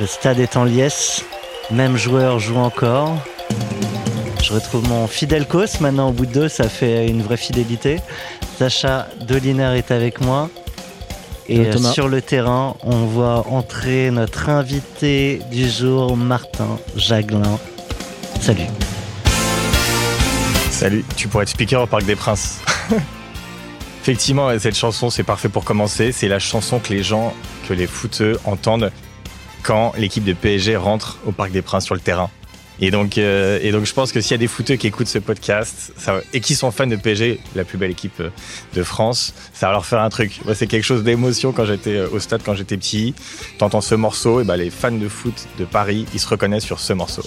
Le stade est en liesse, même joueur joue encore. Je retrouve mon fidèle cos maintenant au bout de deux, ça fait une vraie fidélité. Sacha Doliner est avec moi. Et euh, Thomas. sur le terrain, on voit entrer notre invité du jour, Martin Jaglin. Salut. Salut, tu pourrais être speaker au Parc des Princes. Effectivement, cette chanson, c'est parfait pour commencer. C'est la chanson que les gens, que les footeux entendent quand l'équipe de PSG rentre au Parc des Princes sur le terrain. Et donc, euh, et donc je pense que s'il y a des footeux qui écoutent ce podcast et qui sont fans de PSG, la plus belle équipe euh, de France, ça va leur faire un truc. C'est quelque chose d'émotion quand j'étais euh, au stade, quand j'étais petit. T'entends ce morceau, et ben les fans de foot de Paris, ils se reconnaissent sur ce morceau.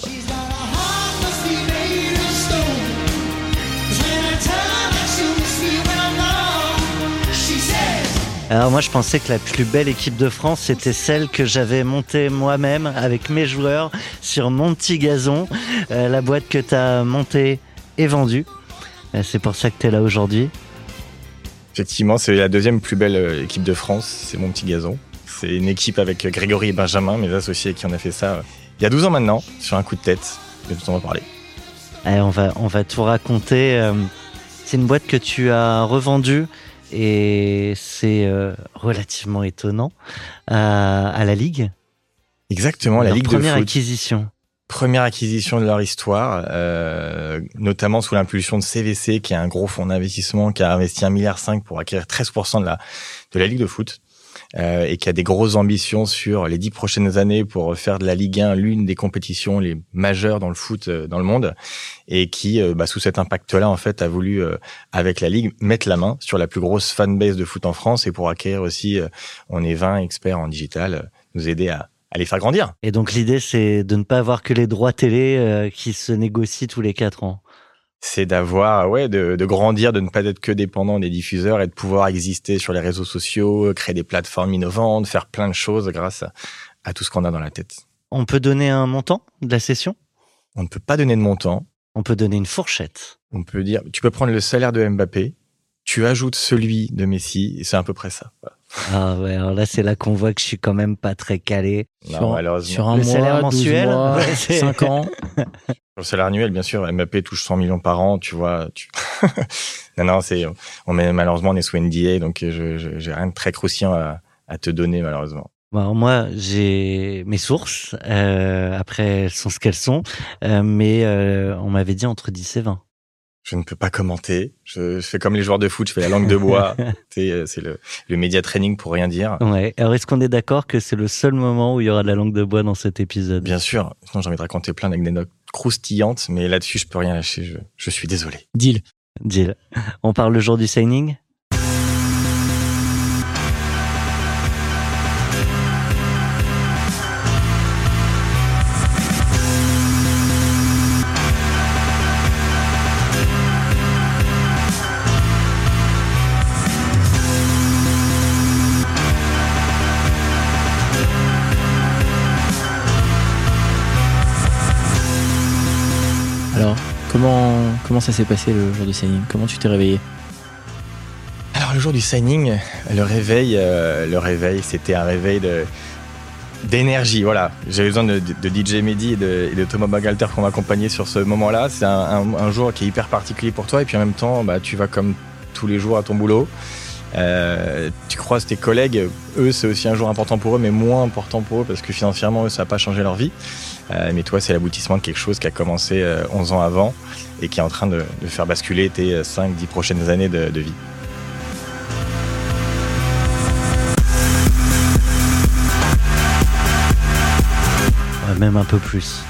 Alors moi je pensais que la plus belle équipe de France c'était celle que j'avais montée moi-même avec mes joueurs sur mon petit gazon. Euh, la boîte que tu as montée est vendue. Euh, c'est pour ça que tu es là aujourd'hui. Effectivement, c'est la deuxième plus belle euh, équipe de France, c'est mon petit gazon. C'est une équipe avec Grégory et Benjamin, mes associés qui en a fait ça il y a 12 ans maintenant, sur un coup de tête. Vais tout en parler. Allez, on, va, on va tout raconter. C'est une boîte que tu as revendue et c'est euh, relativement étonnant à, à la Ligue. Exactement, la Ligue de première acquisition. Première acquisition de leur histoire, euh, notamment sous l'impulsion de CVC, qui est un gros fonds d'investissement qui a investi 1,5 milliard pour acquérir 13% de la, de la Ligue de foot. Euh, et qui a des grosses ambitions sur les dix prochaines années pour faire de la Ligue 1 l'une des compétitions les majeures dans le foot euh, dans le monde et qui, euh, bah, sous cet impact-là, en fait, a voulu, avec la Ligue, mettre la main sur la plus grosse fanbase de foot en France et pour acquérir aussi, on est 20 experts en digital, nous aider à, à les faire grandir. Et donc l'idée c'est de ne pas avoir que les droits télé qui se négocient tous les quatre ans. C'est d'avoir ouais de, de grandir de ne pas être que dépendant des diffuseurs et de pouvoir exister sur les réseaux sociaux créer des plateformes innovantes faire plein de choses grâce à, à tout ce qu'on a dans la tête. On peut donner un montant de la session? On ne peut pas donner de montant. On peut donner une fourchette. on peut dire tu peux prendre le salaire de Mbappé tu ajoutes celui de Messi et c'est à peu près ça Voilà. Ah ouais, alors là c'est là qu'on voit que je suis quand même pas très calé. Non, Sur- malheureusement. Sur un Le mois, salaire 12 mensuel, mois, ouais, c'est- 5 ans. Sur le salaire annuel, bien sûr, Mbappé touche 100 millions par an, tu vois. Tu... non, non, c'est, on met, malheureusement, on est sous NDA, donc je, je- j'ai rien de très croustillant à, à te donner, malheureusement. Bon, moi j'ai mes sources, euh, après elles sont ce qu'elles sont, euh, mais euh, on m'avait dit entre 10 et 20. Je ne peux pas commenter. Je, je fais comme les joueurs de foot, je fais la langue de bois. c'est, euh, c'est le, le média training pour rien dire. Ouais, alors est-ce qu'on est d'accord que c'est le seul moment où il y aura de la langue de bois dans cet épisode? Bien sûr, sinon j'ai envie de raconter plein d'anecdotes croustillantes, mais là-dessus, je peux rien lâcher. Je, je suis désolé. Deal. Deal. On parle le jour du signing? Comment, ça s'est passé le jour du signing? Comment tu t'es réveillé? Alors le jour du signing, le réveil, euh, le réveil, c'était un réveil de d'énergie. Voilà, j'avais besoin de, DJ Mehdi et de, Thomas Bagalter pour m'accompagner sur ce moment-là. C'est un jour qui est hyper particulier pour toi et puis en même temps, bah, tu vas comme tous les jours à ton boulot. Euh, tu croises tes collègues, eux c'est aussi un jour important pour eux, mais moins important pour eux parce que financièrement eux ça n'a pas changé leur vie. Euh, mais toi c'est l'aboutissement de quelque chose qui a commencé euh, 11 ans avant et qui est en train de, faire basculer tes 5-10 prochaines années de- vie. Ouais, même un peu plus.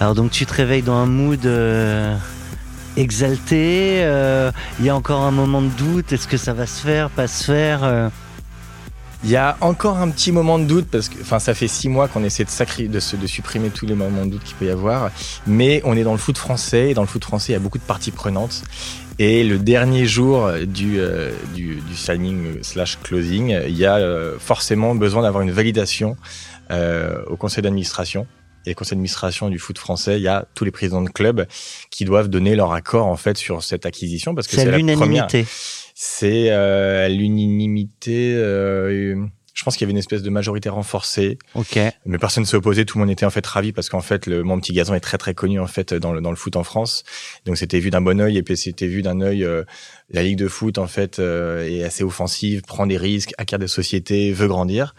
Alors donc tu te réveilles dans un mood euh, exalté, euh, il y a encore un moment de doute, est-ce que ça va se faire, pas se faire euh, Il y a encore un petit moment de doute parce que, enfin, ça fait six mois qu'on essaie de, sacri- de, se- de supprimer tous les moments de doute qu'il peut y avoir. Mais on est dans le foot français et dans le foot français, il y a beaucoup de parties prenantes. Et le dernier jour du, euh, du, du signing slash closing, il y a euh, forcément besoin d'avoir une validation euh, au conseil d'administration. Et le conseil d'administration du foot français, il y a tous les présidents de club qui doivent donner leur accord en fait sur cette acquisition parce que C'est la première. C'est euh, l'unanimité. euh, je pense qu'il y avait une espèce de majorité renforcée, Ok. mais personne ne s'est opposé. Tout le monde était en fait ravi parce qu'en fait, le, mon petit gazon est très très connu en fait dans le, dans le foot en France. Donc c'était vu d'un bon œil et puis c'était vu d'un œil. euh, la ligue de foot en fait euh, est assez offensive, prend des risques, acquiert des sociétés, veut grandir.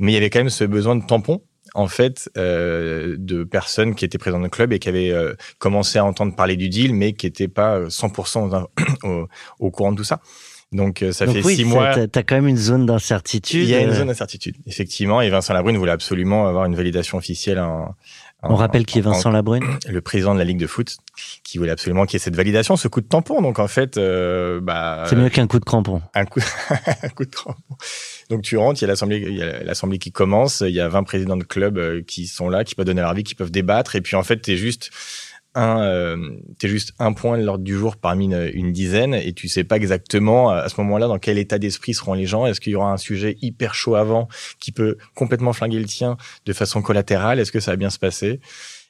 Mais il y avait quand même ce besoin de tampon en fait euh, de personnes qui étaient présentes dans le club et qui avaient euh, commencé à entendre parler du deal, mais qui n'étaient pas euh, 100% au, au courant de tout ça. Donc euh, ça Donc fait oui, six mois. t'as- quand même une zone d'incertitude. Il y a une euh, zone d'incertitude, effectivement. Et Vincent Labrune voulait absolument avoir une validation officielle. En, en- On rappelle qui est en- Vincent Labrune. le président de la Ligue de foot, qui voulait absolument qu'il y ait cette validation, ce coup de tampon. Donc en fait, euh, bah, C'est mieux qu'un coup de crampon. un coup, un coup de crampon. Donc tu rentres, il y a l'assemblée, il y a l'assemblée qui commence, il y a 20 présidents de clubs euh, qui sont là, qui peuvent donner leur avis, qui peuvent débattre, et puis en fait t'es juste euh, t'es juste un point de l'ordre du jour parmi une, une dizaine, et tu sais pas exactement euh, à ce moment-là dans quel état d'esprit seront les gens. Est-ce qu'il y aura un sujet hyper chaud avant qui peut complètement flinguer le tien de façon collatérale? Est-ce que ça va bien se passer?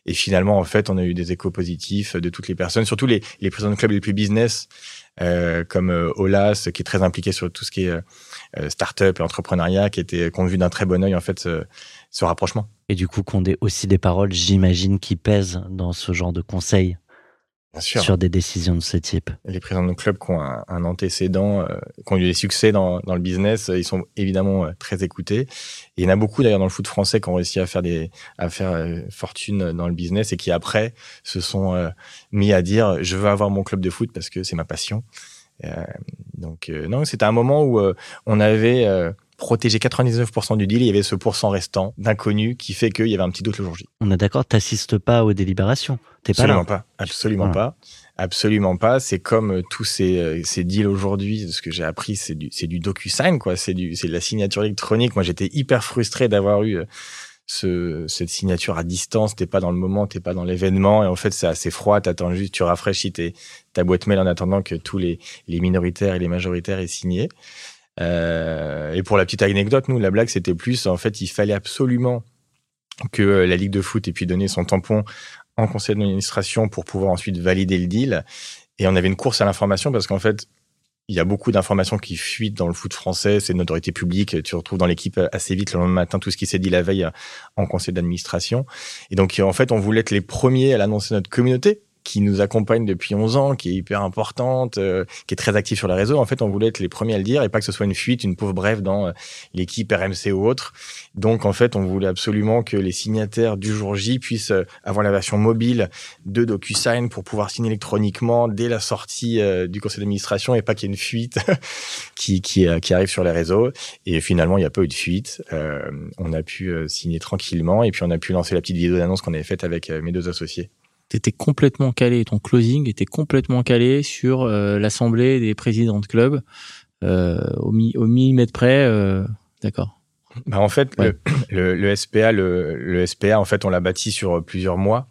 Et finalement, en fait, on a eu des échos positifs de toutes les personnes, surtout les, les présidents de clubs les plus business, euh, comme euh, Olas, qui est très impliqué sur tout ce qui est euh, euh, start-up et entrepreneuriat, qui était qu'on vu d'un très bon œil en fait ce, ce rapprochement. Et du coup, qu'on ait aussi des paroles, j'imagine, qui pèsent dans ce genre de conseils sur des décisions de ce type. Les présidents de clubs qui ont un, un antécédent, euh, qui ont eu des succès dans, dans le business, euh, ils sont évidemment euh, très écoutés. Et il y en a beaucoup d'ailleurs dans le foot français qui ont réussi à faire des à faire euh, fortune dans le business et qui après se sont mis à dire je veux avoir mon club de foot parce que c'est ma passion. Donc non, c'était un moment où on avait protégé 99% du deal, et il y avait ce pourcent restant d'inconnu qui fait qu'il y avait un petit doute le jour J. On est d'accord, t'assistes pas aux délibérations. T'es pas Absolument là. pas. Absolument Voilà. pas. Absolument pas. C'est comme euh, tous ces, euh, ces deals aujourd'hui. Ce que j'ai appris, c'est du, c'est du DocuSign, quoi. C'est du, c'est de la signature électronique. Moi, j'étais hyper frustré d'avoir eu euh, ce, cette signature à distance. T'es pas dans le moment, t'es pas dans l'événement. Et en fait, c'est assez froid. T'attends juste, tu rafraîchis tes, ta boîte mail en attendant que tous les, les minoritaires et les majoritaires aient signé. Euh, et pour la petite anecdote, nous, la blague, c'était plus, en fait, il fallait absolument que euh, la Ligue de foot ait pu donner son tampon en conseil d'administration pour pouvoir ensuite valider le deal. Et on avait une course à l'information parce qu'en fait, il y a beaucoup d'informations qui fuitent dans le foot français. C'est une autorité publique. Tu retrouves dans l'équipe assez vite le lendemain matin tout ce qui s'est dit la veille en conseil d'administration. Et donc, en fait, on voulait être les premiers à l'annoncer à notre communauté qui nous accompagne depuis 11 ans, qui est hyper importante, euh, qui est très active sur les réseaux. En fait, on voulait être les premiers à le dire et pas que ce soit une fuite, une pauvre brève dans euh, l'équipe RMC ou autre. Donc, en fait, on voulait absolument que les signataires du jour J puissent euh, avoir la version mobile de DocuSign pour pouvoir signer électroniquement dès la sortie euh, du conseil d'administration et pas qu'il y ait une fuite qui, qui, euh, qui arrive sur les réseaux. Et finalement, il n'y a pas eu de fuite. On a pu signer tranquillement et puis on a pu lancer la petite vidéo d'annonce qu'on avait faite avec mes deux associés. T'étais complètement calé, ton closing était complètement calé sur euh, l'assemblée des présidents de club euh, au, mi- au millimètre près. euh, D'accord. Bah, en fait, Ouais. le, le, le SPA, le, le SPA, en fait, on l'a bâti sur plusieurs mois.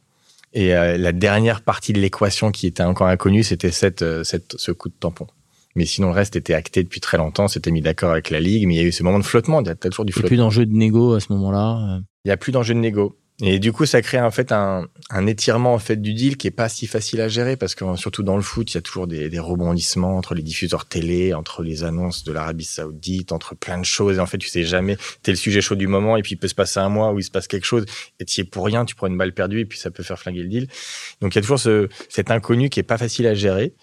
Et la dernière partie de l'équation qui était encore inconnue, c'était cette, cette, ce coup de tampon. Mais sinon, le reste était acté depuis très longtemps. C'était mis d'accord avec la ligue, mais il y a eu ce moment de flottement. Il y a toujours du Il n'y a flottement. plus d'enjeu de négo à ce moment-là. Il y a plus d'enjeu de négo. Et du coup, ça crée en fait un, un étirement en fait du deal qui est pas si facile à gérer parce que surtout dans le foot, il y a toujours des, des rebondissements entre les diffuseurs télé, entre les annonces de l'Arabie Saoudite, entre plein de choses. Et en fait, tu sais jamais. T'es le sujet chaud du moment et puis il peut se passer un mois où il se passe quelque chose et tu es pour rien, tu prends une balle perdue et puis ça peut faire flinguer le deal. Donc il y a toujours ce, cet inconnu qui est pas facile à gérer,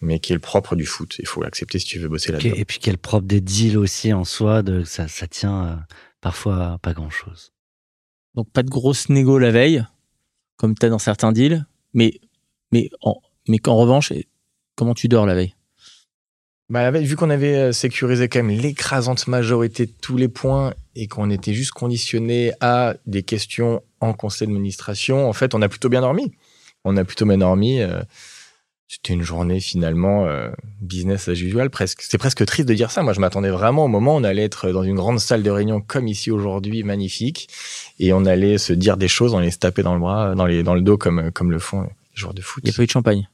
mais qui est le propre du foot. Il faut l'accepter si tu veux bosser là-dedans. Et puis quel propre des deals aussi en soi, de, ça, ça tient euh, parfois pas grand-chose. Donc pas de grosse négo la veille, comme tu as dans certains deals, mais, mais, en, qu'en revanche, comment tu dors la veille? Bah, la vu qu'on avait euh, sécurisé quand même l'écrasante majorité de tous les points et qu'on était juste conditionné à des questions en conseil d'administration, en fait, on a plutôt bien dormi. On a plutôt bien dormi. euh, c'était une journée finalement euh, business as usual presque. C'est presque triste de dire ça. Moi, je m'attendais vraiment au moment où on allait être dans une grande salle de réunion comme ici aujourd'hui, magnifique, et on allait se dire des choses, on allait se taper dans le bras, dans les dans le dos comme comme le font les joueurs de foot. Il n'y a pas eu de champagne.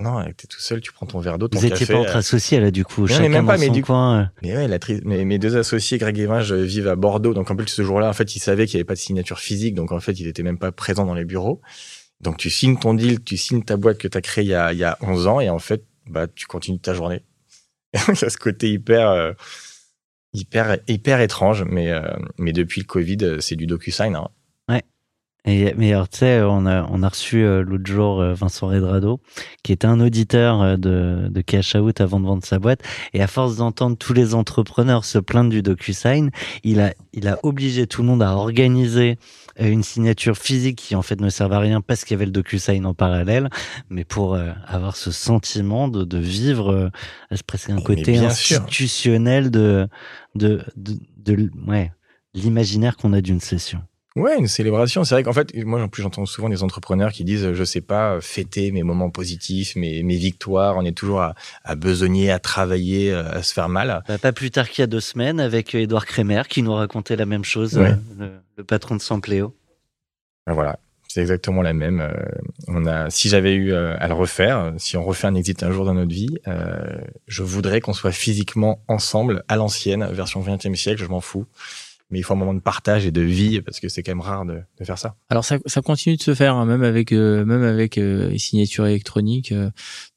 Ah non, t'es tout seul, tu prends ton verre d'eau, ton Vous étiez café, pas euh, entre associés là du coup. Non, mais chacun même pas, dans mais son du- coin. euh. Mais ouais, la tri- mes, mes deux associés, Greg et Vinge, vivent à Bordeaux. Donc en plus, ce jour-là, en fait, ils savaient qu'il n'y avait pas de signature physique. Donc en fait, ils étaient même pas présents dans les bureaux. Donc tu signes ton deal, tu signes ta boîte que tu as créée il y a, il y a 11 ans. Et en fait, bah, tu continues ta journée. Il y a ce côté hyper, euh, hyper, hyper étrange. Mais, euh, mais depuis le Covid, euh, c'est du DocuSign. Hein. Et, mais alors, tu sais, on a, on a reçu l'autre jour Vincent Redrado, qui était un auditeur de, de Cash Out avant de vendre sa boîte. Et à force d'entendre tous les entrepreneurs se plaindre du DocuSign, il a, il a obligé tout le monde à organiser une signature physique qui en fait ne servait à rien parce qu'il y avait le DocuSign en parallèle, mais pour euh, avoir ce sentiment de, de vivre, euh, c'est presque un côté sûr. institutionnel de, de, de, de, ouais, l'imaginaire qu'on a d'une session. Ouais, une célébration. C'est vrai qu'en fait, moi, en plus, j'entends souvent des entrepreneurs qui disent, je sais pas, fêter mes moments positifs, mes, mes victoires. On est toujours à, à besogner, à travailler, euh, à se faire mal. Bah, pas plus tard qu'il y a deux semaines avec Edouard Kremer qui nous racontait la même chose, Ouais. euh, le, le patron de Sampléo. Ben Voilà, c'est exactement la même. Euh, on a, si j'avais eu euh, à le refaire, euh, si on refait un exit un jour dans notre vie, euh, je voudrais qu'on soit physiquement ensemble à l'ancienne, version 20e siècle. Je m'en fous. Mais il faut un moment de partage et de vie parce que c'est quand même rare de, de faire ça. Alors ça, ça continue de se faire, hein, même avec euh, même avec euh, les signatures électroniques. Euh,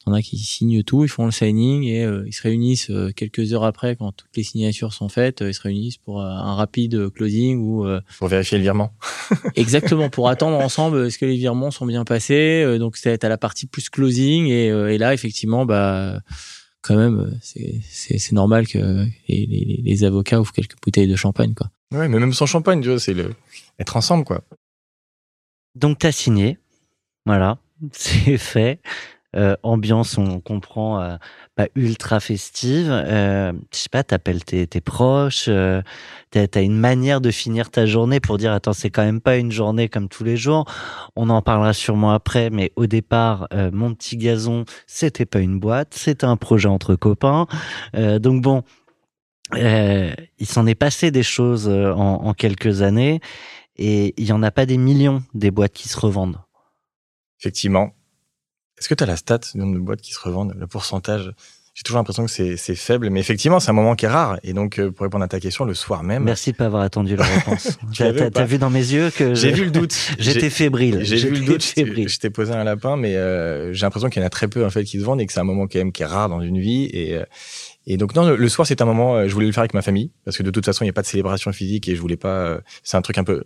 T'en as qui signent tout, ils font le signing et euh, ils se réunissent euh, quelques heures après, quand toutes les signatures sont faites, euh, ils se réunissent pour un rapide closing ou euh, Pour vérifier le virement. exactement pour attendre ensemble est-ce que les virements sont bien passés. Euh, donc c'est à la partie plus closing et, euh, et là effectivement bah quand même euh, c'est normal que les, les, les avocats ouvrent quelques bouteilles de champagne quoi. Ouais, mais même sans champagne, tu vois, c'est le être ensemble, quoi. Donc t'as signé, voilà, c'est fait. Euh, ambiance, on comprend, euh, pas ultra festive. Euh, je sais pas, t'appelles tes, tes proches. Euh, t'as, une manière de finir ta journée pour dire attends, c'est quand même pas une journée comme tous les jours. On en parlera sûrement après, mais au départ, euh, mon petit gazon, c'était pas une boîte, c'était un projet entre copains. Euh, donc bon, il s'en est passé des choses en, en quelques années et il y en a pas des millions des boîtes qui se revendent. Effectivement. Est-ce que tu as la stat du nombre de boîtes qui se revendent, le pourcentage? J'ai toujours l'impression que c'est faible, mais effectivement, c'est un moment qui est rare. Et donc, euh, pour répondre à ta question, le soir même, Merci de pas avoir attendu la réponse. Tu t'as vu dans mes yeux que j'ai vu le doute. j'étais fébrile. J'ai vu le doute. Fébrile. je t'ai posé un lapin, mais euh, j'ai l'impression qu'il y en a très peu en fait qui se vendent et que c'est un moment quand même qui est rare dans une vie. Et, euh, et donc non, le, soir c'est un moment. je voulais le faire avec ma famille parce que de toute façon il n'y a pas de célébration physique et je voulais pas. c'est un truc un peu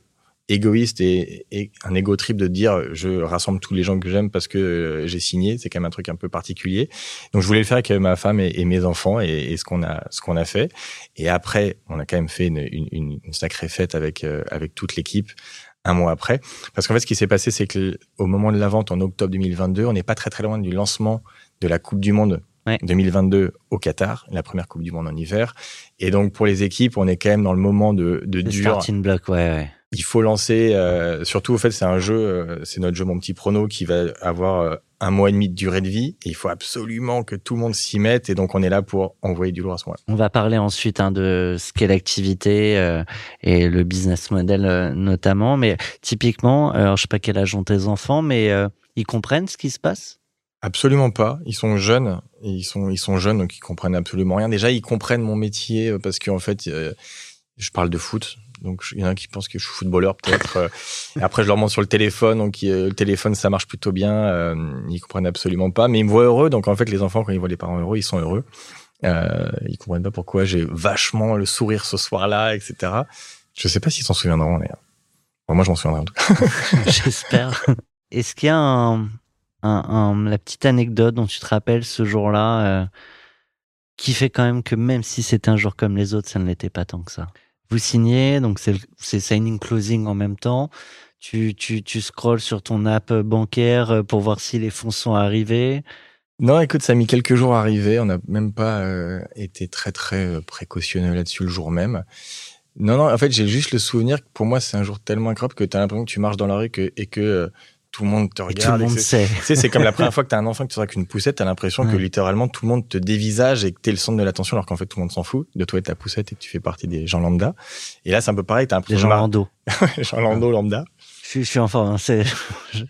égoïste et, et un égo trip de dire je rassemble tous les gens que j'aime parce que euh, j'ai signé. C'est quand même un truc un peu particulier. Donc je voulais le faire avec ma femme et, et mes enfants et, et ce qu'on a ce qu'on a fait. Et après on a quand même fait une, une, une- une sacrée fête avec euh, avec toute l'équipe un mois après. Parce qu'en fait, ce qui s'est passé, c'est que au moment de la vente en octobre 2022, on n'est pas très très loin du lancement de la Coupe du Monde Ouais. 2022 au Qatar, la première Coupe du Monde en hiver. Et donc pour les équipes, on est quand même dans le moment de, de Le dur. starting block, ouais, ouais. Il faut lancer. euh, surtout, au fait, c'est un jeu, euh, c'est notre jeu Mon Petit Prono qui va avoir euh, un mois et demi de durée de vie. Et il faut absolument que tout le monde s'y mette. Et donc on est là pour envoyer du lourd à ce moment-là. On va parler ensuite hein, de ce qu'est l'activité et le business model notamment. Mais typiquement, alors je sais pas quel âge ont tes enfants, mais ils comprennent ce qui se passe? Absolument pas. Ils sont jeunes. Ils sont ils sont jeunes donc ils comprennent absolument rien. Déjà ils comprennent mon métier parce qu'en fait je parle de foot. Donc il y en a qui pensent que je suis footballeur peut-être. euh. Et après je leur montre sur le téléphone donc euh, le téléphone ça marche plutôt bien. euh, ils comprennent absolument pas mais ils me voient heureux donc en fait les enfants quand ils voient les parents heureux ils sont heureux. Euh, ils comprennent pas pourquoi j'ai vachement le sourire ce soir-là etc. Je sais pas s'ils s'en souviendront moi je m'en souviendrai en tout cas. J'espère. Est-ce qu'il y a un, un- un- la petite anecdote dont tu te rappelles ce jour-là euh, qui fait quand même que même si c'était un jour comme les autres, ça ne l'était pas tant que ça? Vous signez, donc c'est signing closing en même temps. Tu, tu, tu scrolles sur ton app bancaire euh, pour voir si les fonds sont arrivés. Non, écoute, ça a mis quelques jours à arriver. On n'a même pas euh, été très très euh, précautionneux là-dessus le jour même. Non, non, en fait, j'ai juste le souvenir que pour moi, c'est un jour tellement incroyable que tu as l'impression que tu marches dans la rue et que euh, tout le monde te Et regarde. tout le monde sait. c'est- Tu sais, c'est comme la première fois que t'as un enfant que tu sors avec une poussette, t'as l'impression que littéralement tout le monde te dévisage et que t'es le centre de l'attention alors qu'en fait tout le monde s'en fout de toi et de ta poussette et que tu fais partie des gens lambda. Et là, c'est un peu pareil, t'as Les l'impression gens de mar- rando. les gens lambda lambda. Je suis, je suis en forme. hein, c'est-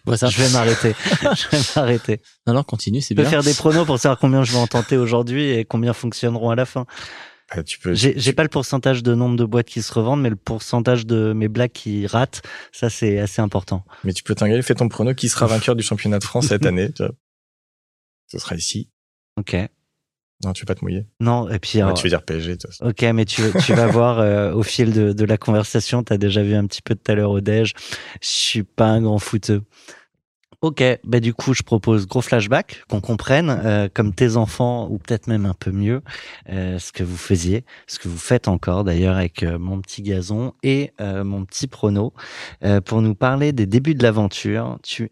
Ouais, ça. Je vais m'arrêter. je vais m'arrêter. Non, non, continue, c'est Je peux bien. faire des pronos pour savoir combien je vais en tenter aujourd'hui et combien fonctionneront à la fin. Euh, tu peux. J'ai j'ai pas le pourcentage de nombre de boîtes qui se revendent, mais le pourcentage de mes blagues qui ratent, ça c'est assez important. Mais tu peux t'engager, fais ton prono qui sera vainqueur du championnat de France cette année. tu vois? Ce sera ici. Ok. Non, tu veux pas te mouiller? Non, et puis Ouais, alors, tu veux dire PSG. façon. Ok, mais tu, tu vas voir euh, au fil de, de la conversation, tu as déjà vu un petit peu tout à l'heure au déj, je suis pas un grand footeux. Ok, bah du coup, je propose gros flashback, qu'on comprenne, euh, comme tes enfants, ou peut-être même un peu mieux, euh, ce que vous faisiez, ce que vous faites encore d'ailleurs avec euh, mon petit gazon et mon petit prono. Pour nous parler des débuts de l'aventure, tu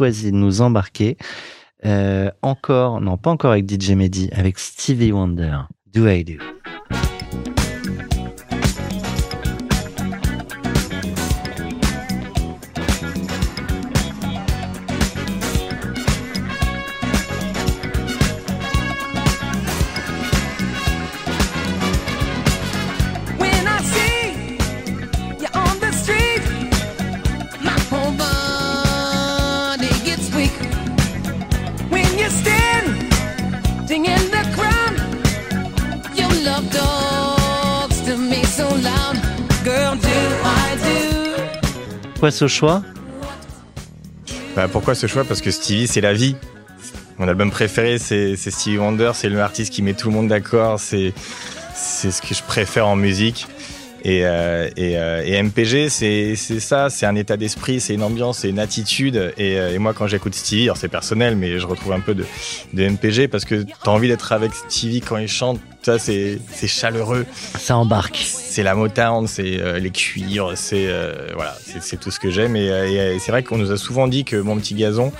as de nous embarquer encore, non pas encore avec DJ Mehdi, avec Stevie Wonder. Do I do? Pourquoi ce choix Bah, pourquoi ce choix? Parce que Stevie, c'est la vie. Mon album préféré, c'est Stevie Wonder. C'est le artiste qui met tout le monde d'accord. C'est ce que je préfère en musique. Et, euh, et, euh, MPG, c'est c'est ça, c'est un état d'esprit, c'est une ambiance, c'est une attitude. Et, euh, et moi, quand j'écoute Stevie, alors c'est personnel, mais je retrouve un peu de, de MPG parce que t'as envie d'être avec Stevie quand il chante. Ça, c'est c'est chaleureux. Ça embarque. C'est la Motown, c'est euh, les cuirs, c'est euh, voilà, c'est- tout ce que j'aime. Et, euh, et, c'est vrai qu'on nous a souvent dit que mon petit gazon,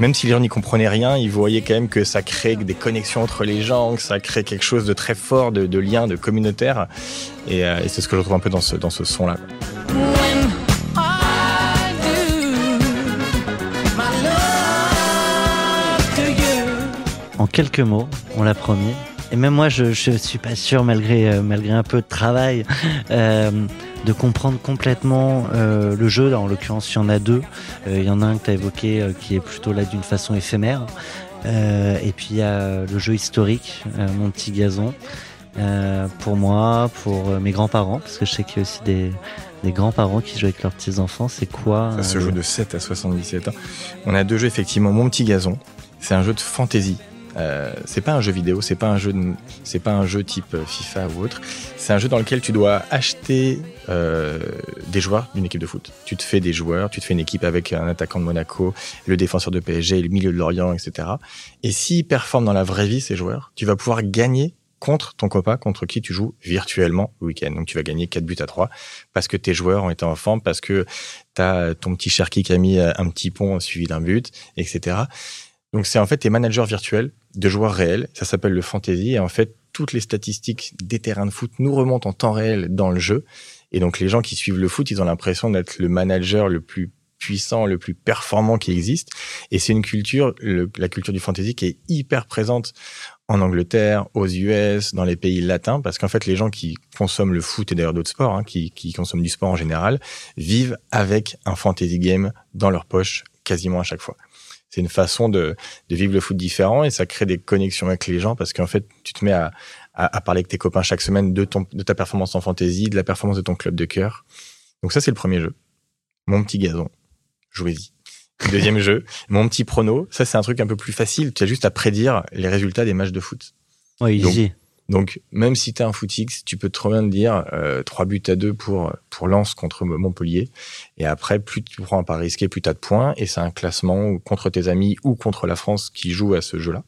même si les gens n'y comprenaient rien, ils voyaient quand même que ça crée des connexions entre les gens, que ça crée quelque chose de très fort, de, de lien, de communautaire. Et, euh, et c'est ce que je retrouve un peu dans ce dans ce son là. When I do my love to you. En quelques mots, on l'a promis. Et même moi, je, je suis pas sûr, malgré, euh, malgré un peu de travail, euh, de comprendre complètement euh, le jeu. En l'occurrence, il y en a deux. Il y en a un que tu as évoqué qui est plutôt là d'une façon éphémère. Et puis il y a le jeu historique, mon petit gazon. Euh, pour moi, pour euh, mes grands-parents, parce que je sais qu'il y a aussi des, des grands-parents qui jouent avec leurs petits-enfants. C'est quoi Ça se euh, joue de 7 à 77 ans. On a deux jeux effectivement. Mon petit gazon, c'est un jeu de fantasy. Euh, c'est pas un jeu vidéo, c'est pas un jeu, c'est pas un jeu type euh, FIFA ou autre. C'est un jeu dans lequel tu dois acheter euh, des joueurs d'une équipe de foot. Tu te fais des joueurs, tu te fais une équipe avec un attaquant de Monaco, le défenseur de PSG, le milieu de Lorient, etc. Et s'ils performent dans la vraie vie ces joueurs, tu vas pouvoir gagner contre ton copain contre qui tu joues virtuellement le week-end. Donc tu vas gagner 4 buts à 3 parce que tes joueurs ont été en forme, parce que t'as ton petit Cherki qui a mis euh, un petit pont suivi d'un but, etc. Donc c'est en fait tes managers virtuels de joueurs réels. Ça s'appelle le fantasy. Et en fait, toutes les statistiques des terrains de foot nous remontent en temps réel dans le jeu. Et donc les gens qui suivent le foot, ils ont l'impression d'être le manager le plus puissant, le plus performant qui existe. Et c'est une culture, la culture du fantasy, qui est hyper présente en Angleterre, aux US, dans les pays latins, parce qu'en fait, les gens qui consomment le foot et d'ailleurs d'autres sports, hein, qui consomment du sport en général, vivent avec un fantasy game dans leur poche quasiment à chaque fois. C'est une façon de, de vivre le foot différent et ça crée des connexions avec les gens parce qu'en fait, tu te mets à, à, à parler avec tes copains chaque semaine de, ton, de ta performance en fantasy, de la performance de ton club de cœur. Donc ça, c'est le premier jeu. Mon petit gazon. Jouez-y. Deuxième jeu, mon petit prono. Ça, c'est un truc un peu plus facile. Tu as juste à prédire les résultats des matchs de foot. Ouais, Donc, easy. Donc, même si tu as un footix, tu peux trop bien te dire euh, 3 buts à 2 pour, pour Lens contre Montpellier. Et après, plus tu prends un pas risqué, plus tu as de points. Et c'est un classement contre tes amis ou contre la France qui joue à ce jeu-là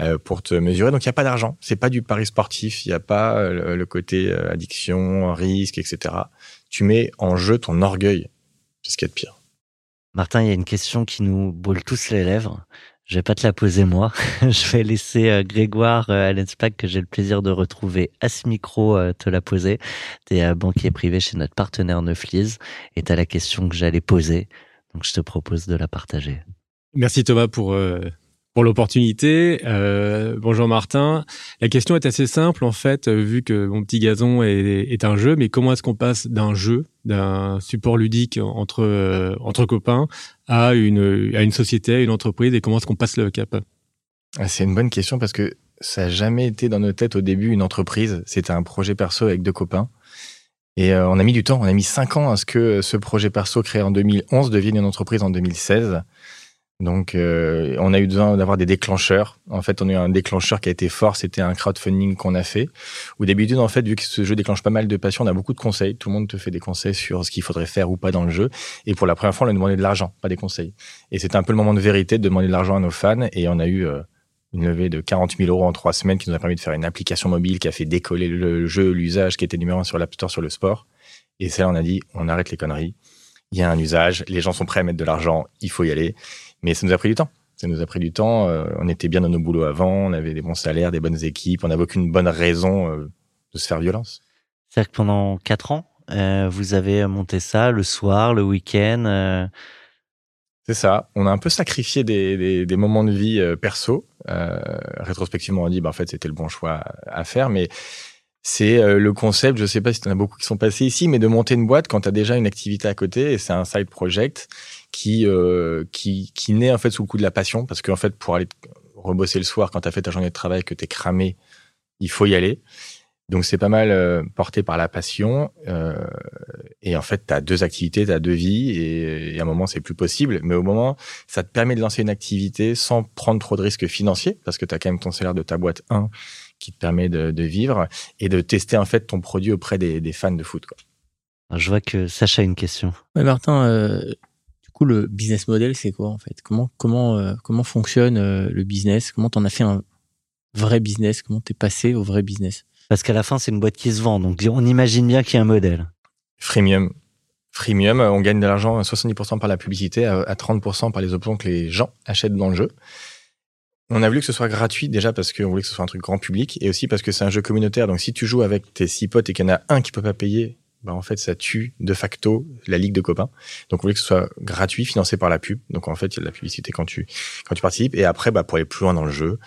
euh, pour te mesurer. Donc, il n'y a pas d'argent. C'est pas du pari sportif. Il n'y a pas euh, le, le côté euh, addiction, risque, etc. Tu mets en jeu ton orgueil. C'est ce qu'il y a de pire. Martin, il y a une question qui nous brûle tous les lèvres. Je vais pas te la poser moi. Je vais laisser euh, Grégoire euh, Allenspack, que j'ai le plaisir de retrouver à ce micro, euh, te la poser. Tu es banquier privé chez notre partenaire Neuflize et tu as la question que j'allais poser. Donc je te propose de la partager. Merci Thomas pour, pour l'opportunité. Euh, bonjour Martin. La question est assez simple en fait, euh, vu que mon petit gazon est, un jeu, mais comment est-ce qu'on passe d'un jeu, d'un support ludique entre, euh, entre copains, à une, à une société, à une entreprise, et comment est-ce qu'on passe le cap? Ah, C'est une bonne question parce que ça n'a jamais été dans nos têtes au début une entreprise. C'était un projet perso avec deux copains. Et euh, on a mis du temps, on a mis cinq ans à ce que ce projet perso créé en 2011 devienne une entreprise en 2016. Donc, euh, on a eu besoin d'avoir des déclencheurs. En fait, on a eu un déclencheur qui a été fort, c'était un crowdfunding qu'on a fait. Où d'habitude, en fait, vu que ce jeu déclenche pas mal de passion, on a beaucoup de conseils. Tout le monde te fait des conseils sur ce qu'il faudrait faire ou pas dans le jeu. Et pour la première fois, on a demandé de l'argent, pas des conseils. Et c'était un peu le moment de vérité de demander de l'argent à nos fans. Et on a eu euh, une levée de 40 000 euros en trois semaines qui nous a permis de faire une application mobile qui a fait décoller le jeu, l'usage qui était numéro un sur l'App Store sur le sport. Et c'est là on a dit, on arrête les conneries. Il y a un usage, les gens sont prêts à mettre de l'argent, il faut y aller. Mais ça nous a pris du temps. Ça nous a pris du temps. euh, on était bien dans nos boulots avant, on avait des bons salaires, des bonnes équipes, on n'avait aucune bonne raison euh, de se faire violence. C'est-à-dire que pendant quatre ans, euh, vous avez monté ça le soir, le week-end. euh, C'est ça. On a un peu sacrifié des, des, des moments de vie euh, perso. Euh, rétrospectivement, on dit, bah, en fait, c'était le bon choix à, faire. Mais c'est euh, le concept, je sais pas si tu en as beaucoup qui sont passés ici, mais de monter une boîte quand tu as déjà une activité à côté. Et c'est un side project qui, euh, qui, qui naît en fait sous le coup de la passion. Parce qu'en fait, pour aller rebosser le soir, quand tu as fait ta journée de travail, que tu es cramé, il faut y aller. Donc c'est pas mal euh, porté par la passion. Euh, et en fait, tu as deux activités, tu as deux vies, et, et à un moment, c'est plus possible. Mais au moment, ça te permet de lancer une activité sans prendre trop de risques financiers, parce que tu as quand même ton salaire de ta boîte 1 qui te permet de, de vivre, et de tester en fait ton produit auprès des, des fans de foot. Quoi. Je vois que Sacha a une question. Ouais, Martin, euh, coup, le business model, c'est quoi en fait? Comment comment euh, comment fonctionne euh, le business? Comment t'en as fait un vrai business? Comment t'es passé au vrai business? Parce qu'à la fin, c'est une boîte qui se vend. Donc on imagine bien qu'il y a un modèle. Freemium. Freemium, euh, on gagne de l'argent à 70% par la publicité, à à 30% par les options que les gens achètent dans le jeu. On a voulu que ce soit gratuit déjà parce qu'on voulait que ce soit un truc grand public et aussi parce que c'est un jeu communautaire. Donc si tu joues avec tes six potes et qu'il y en a un qui peut pas payer, bah en fait ça tue de facto la ligue de copains. Donc on voulait que ce soit gratuit, financé par la pub. Donc en fait il y a de la publicité quand tu quand tu participes et après bah pour aller plus loin dans le jeu,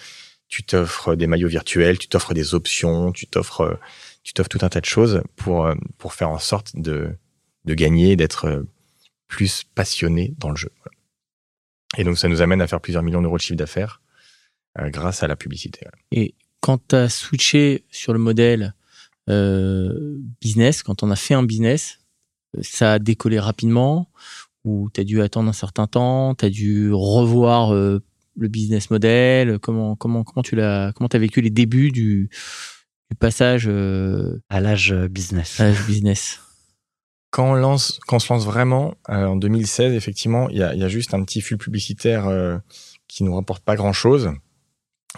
tu t'offres des maillots virtuels, tu t'offres des options, tu t'offres tu t'offres tout un tas de choses pour pour faire en sorte de de gagner, d'être plus passionné dans le jeu. Et donc ça nous amène à faire plusieurs millions d'euros de chiffre d'affaires euh, grâce à la publicité. Et quand tu as switché sur le modèle business, quand on a fait un business, ça a décollé rapidement ou tu as dû attendre un certain temps, tu as dû revoir euh, le business model, comment comment comment tu l'as comment tu as vécu les débuts du, du passage euh, À l'âge euh, business. à l'âge business Quand on, lance, quand on se lance vraiment, euh, en 2016, effectivement, il y a, il y a juste un petit flux publicitaire euh, qui nous rapporte pas grand-chose.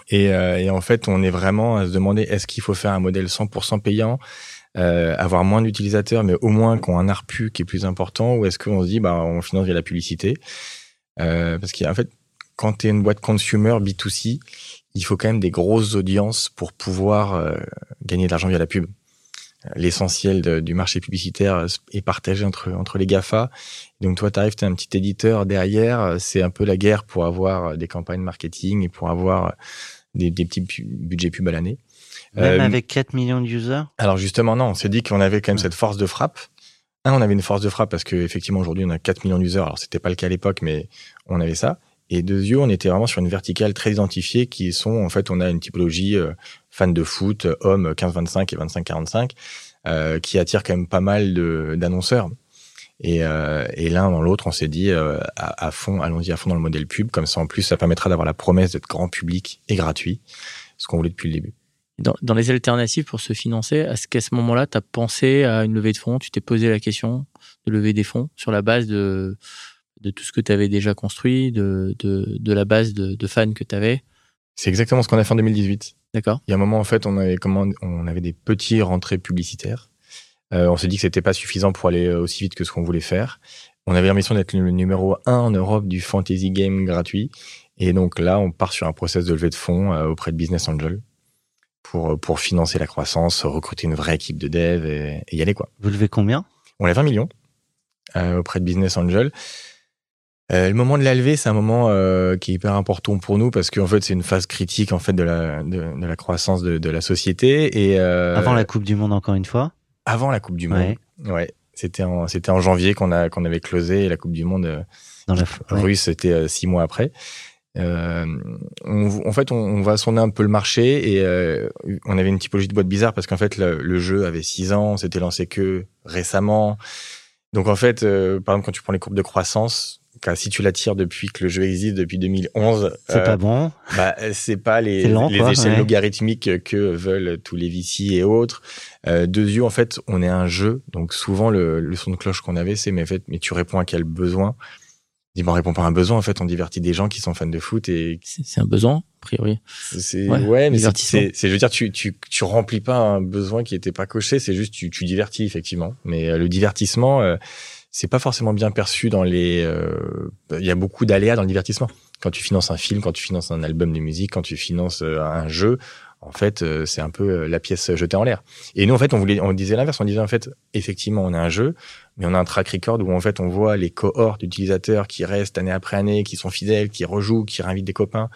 Et, euh, et en fait, on est vraiment à se demander est-ce qu'il faut faire un modèle 100% payant, euh, avoir moins d'utilisateurs, mais au moins qu'on a un ARPU qui est plus important, ou est-ce qu'on se dit bah on finance via la publicité euh, Parce qu'en fait, quand tu es une boîte consumer B2C, il faut quand même des grosses audiences pour pouvoir euh, gagner de l'argent via la pub. L'essentiel du marché publicitaire euh, est partagé entre, entre les GAFA. Donc toi, tu arrives, tu es un petit éditeur derrière, euh, c'est un peu la guerre pour avoir euh, des campagnes marketing et pour avoir des, des petits pu- budgets pub à l'année. Même Euh, avec 4 millions d'users. alors justement, non, on s'est dit qu'on avait quand même cette force de frappe. Un, on avait une force de frappe parce qu'effectivement, aujourd'hui, on a 4 millions d'users. Alors, c'était pas le cas à l'époque, mais on avait ça. Et deux yeux, on était vraiment sur une verticale très identifiée qui sont, en fait, on a une typologie euh, fan de foot, euh, hommes 15-25 et 25-45, euh, qui attire quand même pas mal de- d'annonceurs. Et, euh, et l'un dans l'autre, on s'est dit euh, à, à fond, allons-y à fond dans le modèle pub. Comme ça, en plus, ça permettra d'avoir la promesse d'être grand public et gratuit, ce qu'on voulait depuis le début. dans, dans les alternatives pour se financer, est-ce qu'à ce moment-là, tu as pensé à une levée de fonds? Tu t'es posé la question de lever des fonds sur la base de, de tout ce que tu avais déjà construit, de, de, de la base de, de fans que tu avais C'est exactement ce qu'on a fait en 2018. D'accord Il y a un moment, en fait, on avait, commandé- on avait des petits rentrées publicitaires. Euh, on s'est dit que c'était pas suffisant pour aller euh, aussi vite que ce qu'on voulait faire. On avait l'ambition d'être le numéro un en Europe du fantasy game gratuit. Et donc là, on part sur un process de levée de fonds euh, auprès de Business Angel pour, pour financer la croissance, recruter une vraie équipe de dev et, et y aller, quoi. Vous levez combien? On a 20 millions euh, auprès de Business Angel. Euh, le moment de la levée, c'est un moment euh, qui est hyper important pour nous parce qu'en fait, c'est une phase critique en fait de la de, de la croissance de, de la société et euh, Avant la Coupe du Monde, encore une fois. avant la Coupe du Monde. Ouais, c'était en c'était en janvier qu'on a qu'on avait closé et la Coupe du Monde euh, Dans la ouais. russe, c'était euh, six mois après. Euh, on, en fait, on, on va sonder un peu le marché et euh, on avait une typologie de boîte bizarre parce qu'en fait, le, le jeu avait six ans, on s'était lancé que récemment. Donc en fait, euh, par exemple, quand tu prends les courbes de croissance, car si tu la tires depuis que le jeu existe, depuis 2011, C'est euh, pas bon. bah, c'est pas les, lent, les quoi, échelles ouais. logarithmiques que veulent tous les VC et autres. Euh, deux yeux, en fait, on est un jeu. Donc souvent, le, le son de cloche qu'on avait, c'est mais, en fait, mais tu réponds à quel besoin? Bon, on répond pas à un besoin. En fait, on divertit des gens qui sont fans de foot et C'est un besoin, a priori. c'est Ouais, ouais, mais c'est, je veux dire, tu, tu, tu remplis pas un besoin qui était pas coché. C'est juste tu, tu divertis effectivement. Mais euh, le divertissement, euh, c'est pas forcément bien perçu dans les. euh, Il y a beaucoup d'aléas dans le divertissement. Quand tu finances un film, quand tu finances un album de musique, quand tu finances euh, un jeu, en fait, euh, c'est un peu euh, la pièce jetée en l'air. Et nous, en fait, on voulait, on disait l'inverse. On disait en fait, effectivement, on a un jeu, mais on a un track record où en fait, on voit les cohortes d'utilisateurs qui restent année après année, qui sont fidèles, qui rejouent, qui réinvitent des copains.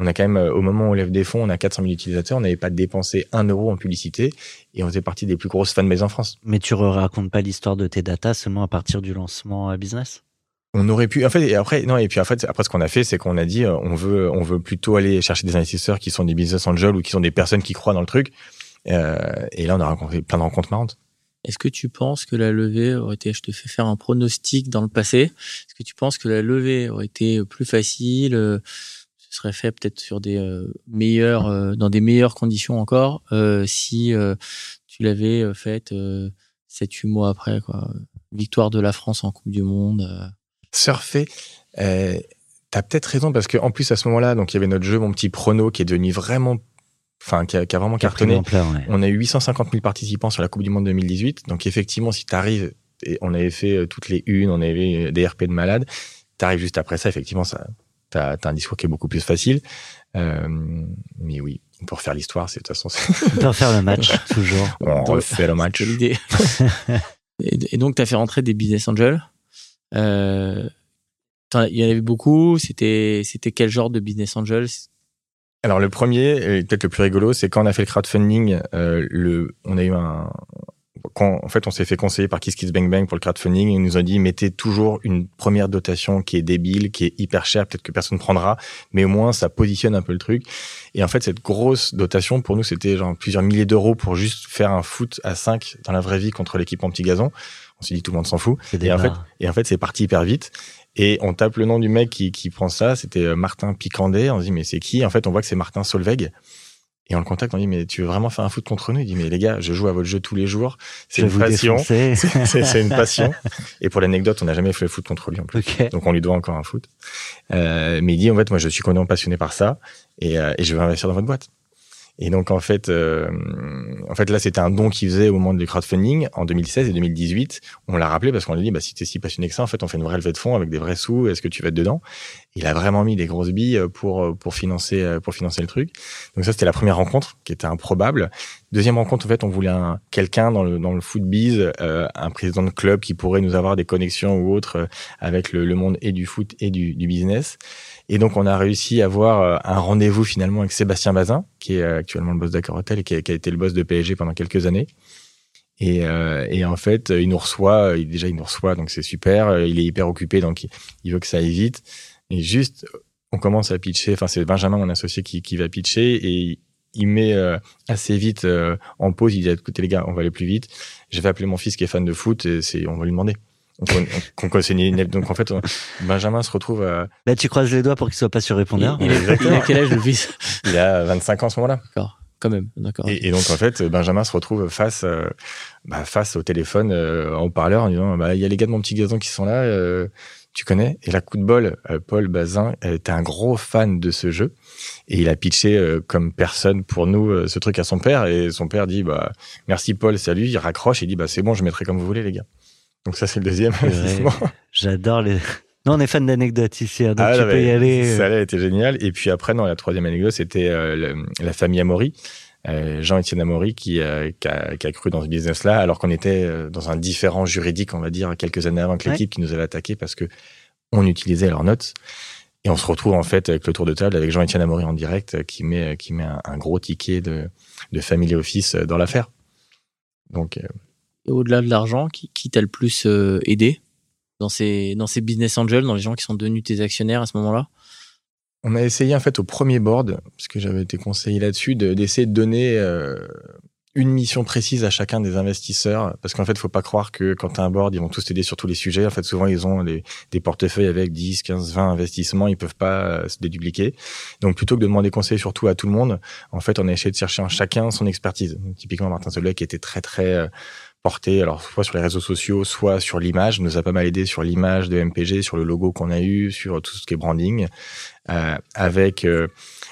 On a quand même, euh, au moment où on lève des fonds, on a 400 000 utilisateurs. On n'avait pas dépensé un euro en publicité et on faisait partie des plus grosses fanbases en France. Mais tu ne racontes pas l'histoire de tes datas seulement à partir du lancement euh, business? On aurait pu, en fait, et après, non, et puis en fait, après, ce qu'on a fait, c'est qu'on a dit, euh, on veut, on veut plutôt aller chercher des investisseurs qui sont des business angels ou qui sont des personnes qui croient dans le truc. Euh, et là, on a rencontré plein de rencontres marrantes. Est-ce que tu penses que la levée aurait été, je te fais faire un pronostic dans le passé, est-ce que tu penses que la levée aurait été plus facile, euh, serait fait peut-être sur des euh, meilleures, euh, dans des meilleures conditions encore, euh, si euh, tu l'avais euh, faite euh, 7-8 mois après, quoi. Victoire de la France en Coupe du Monde. euh. surfer. Euh, T'as peut-être raison parce qu'en plus à ce moment-là, donc il y avait notre jeu Mon Petit Prono qui est devenu vraiment, enfin qui a, qui a vraiment Qui a pris cartonné. ouais. On a eu 850 000 participants sur la Coupe du Monde 2018. Donc effectivement, si t'arrives, et on avait fait toutes les unes, on avait des RP de malades. T'arrives juste après ça, effectivement, ça, t'as, t'as un discours qui est beaucoup plus facile. Euh, mais oui, on peut refaire l'histoire. C'est de toute façon, On peut refaire le match, toujours. on refait le match. Quelle idée. et, donc, tu as fait rentrer des business angels. Euh, t'en- il y en avait beaucoup. C'était, c'était quel genre de business angels? Alors le premier, et peut-être le plus rigolo, c'est quand on a fait le crowdfunding, euh, le, on a eu un, quand en fait on s'est fait conseiller par Kiss Kiss Bang Bang pour le crowdfunding, ils nous ont dit mettez toujours une première dotation qui est débile, qui est hyper chère, peut-être que personne ne prendra, mais au moins ça positionne un peu le truc. Et en fait cette grosse dotation pour nous c'était genre plusieurs milliers d'euros pour juste faire un foot à 5 dans la vraie vie contre l'équipe en petit gazon. On s'est dit tout le monde s'en fout. En fait, et en fait, c'est parti hyper vite. Et on tape le nom du mec qui, qui prend ça. C'était euh, Martin Picandet. On se dit, mais c'est qui? En fait, on voit que c'est Martin Solveig. Et on le contacte. On dit, mais tu veux vraiment faire un foot contre nous? Il dit, mais les gars, je joue à votre jeu tous les jours. C'est une vais passion. C'est une passion. Et pour l'anecdote, on n'a jamais fait le foot contre lui en plus. Donc on lui doit encore un foot. Euh, mais il dit en fait moi je suis complètement passionné par ça et, euh, et je veux investir dans votre boîte. Et donc en fait, euh, en fait là c'était un don qu'il faisait au moment du crowdfunding en 2016 et 2018. On l'a rappelé parce qu'on lui a dit bah si t'es si passionné que ça en fait on fait une vraie levée de fonds avec des vrais sous. Est-ce que tu vas être dedans? Il a vraiment mis des grosses billes pour pour financer euh, pour financer le truc. Donc ça c'était la première rencontre qui était improbable. Deuxième rencontre en fait on voulait un quelqu'un dans le dans le foot biz, euh, un président de club qui pourrait nous avoir des connexions ou autres euh, avec le, le monde et du foot et du, du business. Et donc, on a réussi à avoir euh, un rendez-vous finalement avec Sébastien Bazin, qui est euh, actuellement le boss d'Accor Hotel et qui a, été le boss de PSG pendant quelques années. Et, euh, et en fait, il nous reçoit, il, déjà il nous reçoit, donc c'est super. Euh, Il est hyper occupé, donc il, veut que ça aille vite. Et juste, on commence à pitcher, enfin c'est Benjamin, mon associé, qui, qui va pitcher, et il met euh, assez vite euh, en pause, il dit écoutez les gars, on va aller plus vite. Je vais appeler mon fils qui est fan de foot, et on va lui demander. Donc, on, on, on, une- donc en fait, on- Benjamin se retrouve à, Là, tu croises les doigts pour qu'il soit pas sur il, répondeur. il, a, il a quel âge le fils? Il a 25 ans en ce moment-là. D'accord, quand même. D'accord. Et, et donc en fait, Benjamin se retrouve face, euh, bah, face au téléphone euh, en haut-parleur en disant bah il y a les gars de mon petit gazon qui sont là, euh, tu connais? Et là coup de bol, euh, Paul Bazin était un gros fan de ce jeu et il a pitché euh, comme personne pour nous euh, ce truc à son père et son père dit bah merci Paul, salut, il raccroche et il dit bah c'est bon, je mettrai comme vous voulez les gars. Donc ça c'est le deuxième. investissement. J'adore les. Non, on est fan d'anecdotes ici, hein, donc Ah, tu peux y aller. Ça euh, a été génial. Et puis après, non, la troisième anecdote, c'était euh, la famille Amaury. Euh, Jean-Étienne Amaury qui, euh, qui, a, qui a cru dans ce business-là, alors qu'on était dans un différent juridique, on va dire, quelques années avant que Ouais. l'équipe qui nous avait attaqué parce que on utilisait leurs notes. Et on se retrouve en fait avec le tour de table avec Jean-Étienne Amaury en direct qui met, qui met un, un gros ticket de, de Family Office dans l'affaire. Donc, au-delà de l'argent, qui, qui t'a le plus euh, aidé dans ces, dans ces business angels, dans les gens qui sont devenus tes actionnaires à ce moment-là? On a essayé en fait au premier board, parce que j'avais été conseillé là-dessus, de- d'essayer de, donner euh, une mission précise à chacun des investisseurs, parce qu'en fait, faut pas croire que quand tu as un board, ils vont tous t'aider sur tous les sujets. En fait, souvent, ils ont les- des portefeuilles avec 10, 15, 20 investissements, ils peuvent pas euh, se dédupliquer. Donc, plutôt que de demander conseil surtout à tout le monde, en fait, on a essayé de chercher en chacun son expertise. Typiquement, Martin Solveig qui était très, très euh, porté, alors soit sur les réseaux sociaux, soit sur l'image, nous a pas mal aidé sur l'image de MPG, sur le logo qu'on a eu, sur tout ce qui est branding, euh, avec euh,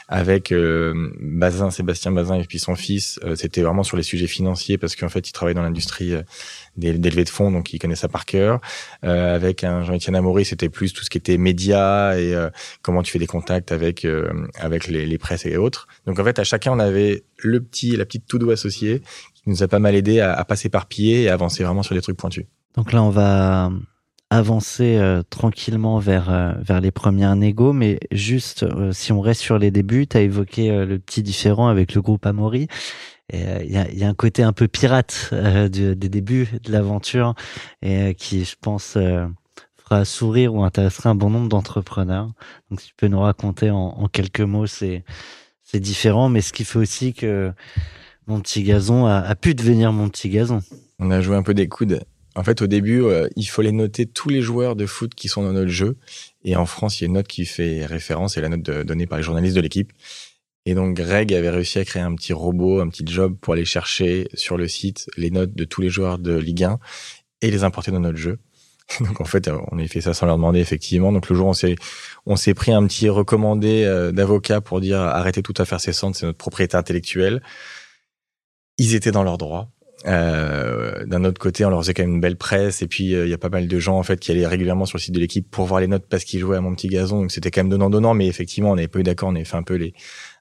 avec euh, Bazin, Sébastien Bazin et puis son fils, euh, c'était vraiment sur les sujets financiers parce qu'en fait, il travaille dans l'industrie euh, des, levées de fonds, donc il connaît ça par cœur. Euh, avec un Jean-Étienne Amaury, c'était plus tout ce qui était médias et euh, comment tu fais des contacts avec euh, avec les, les presses et autres. Donc en fait, à chacun, on avait le petit, la petite tout doux associé qui nous a pas mal aidé à, à pas s'éparpiller et avancer vraiment sur des trucs pointus. Donc là, on va avancer euh, tranquillement vers, euh, vers les premières négos, mais juste euh, si on reste sur les débuts, tu as évoqué euh, le petit différent avec le groupe Amaury. Et, euh, Il y, a, y a un côté un peu pirate euh, du- des débuts de l'aventure et euh, qui, je pense, fera sourire ou intéressera un bon nombre d'entrepreneurs. Donc, si tu peux nous raconter en, en quelques mots, c'est c'est différent, mais ce qui fait aussi que mon petit gazon a, a pu devenir mon petit gazon. On a joué un peu des coudes. En fait, au début, euh, il fallait noter tous les joueurs de foot qui sont dans notre jeu. Et en France, il y a une note qui fait référence, c'est la note de- donnée par les journalistes de l'équipe. Et donc, Greg avait réussi à créer un petit robot, un petit job pour aller chercher sur le site les notes de tous les joueurs de Ligue 1 et les importer dans notre jeu. Donc, en fait, on a fait ça sans leur demander, effectivement. Donc, le jour, on s'est, on s'est pris un petit recommandé euh, d'avocat pour dire arrêtez tout à faire ces centres, c'est notre propriété intellectuelle. Ils étaient dans leurs droits. Euh, D'un autre côté, on leur faisait quand même une belle presse et puis euh, il y a pas mal de gens en fait qui allaient régulièrement sur le site de l'équipe pour voir les notes parce qu'ils jouaient à mon petit gazon. Donc c'était quand même donnant donnant, mais effectivement on n'avait pas eu d'accord, on avait fait un peu les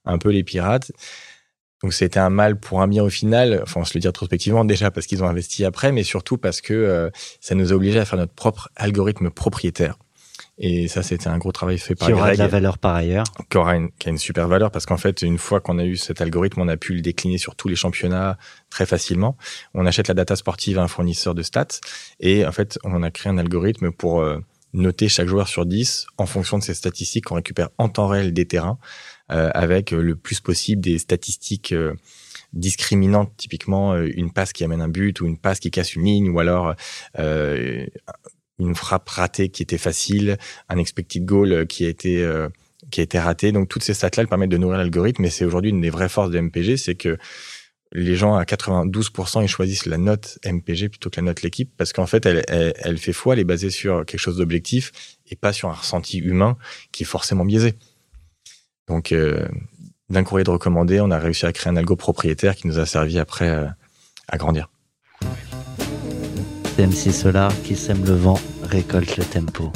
un peu les pirates. Donc c'était un mal pour un bien au final. Enfin, on se le dit rétrospectivement déjà parce qu'ils ont investi après, mais surtout parce que euh, ça nous a obligés à faire notre propre algorithme propriétaire. Et ça, c'était un gros travail fait par Qui aura Greg de la valeur par ailleurs. qui aura une, qui a une super valeur parce qu'en fait, une fois qu'on a eu cet algorithme, on a pu le décliner sur tous les championnats très facilement. On achète la data sportive à un fournisseur de stats et en fait, on a créé un algorithme pour euh, noter chaque joueur sur 10 en fonction de ses statistiques qu'on récupère en temps réel des terrains avec euh, le plus possible des statistiques euh, discriminantes, typiquement euh, une passe qui amène un but ou une passe qui casse une ligne ou alors euh, une frappe ratée qui était facile, un expected goal qui a été euh, qui a été raté. Donc toutes ces stats-là elles permettent de nourrir l'algorithme. Et c'est aujourd'hui une des vraies forces de MPG, c'est que les gens à 92% ils choisissent la note MPG plutôt que la note l'équipe parce qu'en fait elle fait foi, elle est basée sur quelque chose d'objectif et pas sur un ressenti humain qui est forcément biaisé. Donc euh, d'un courrier de recommandé, on a réussi à créer un algo propriétaire qui nous a servi après euh, à grandir. MC Solar qui sème le vent, récolte le tempo.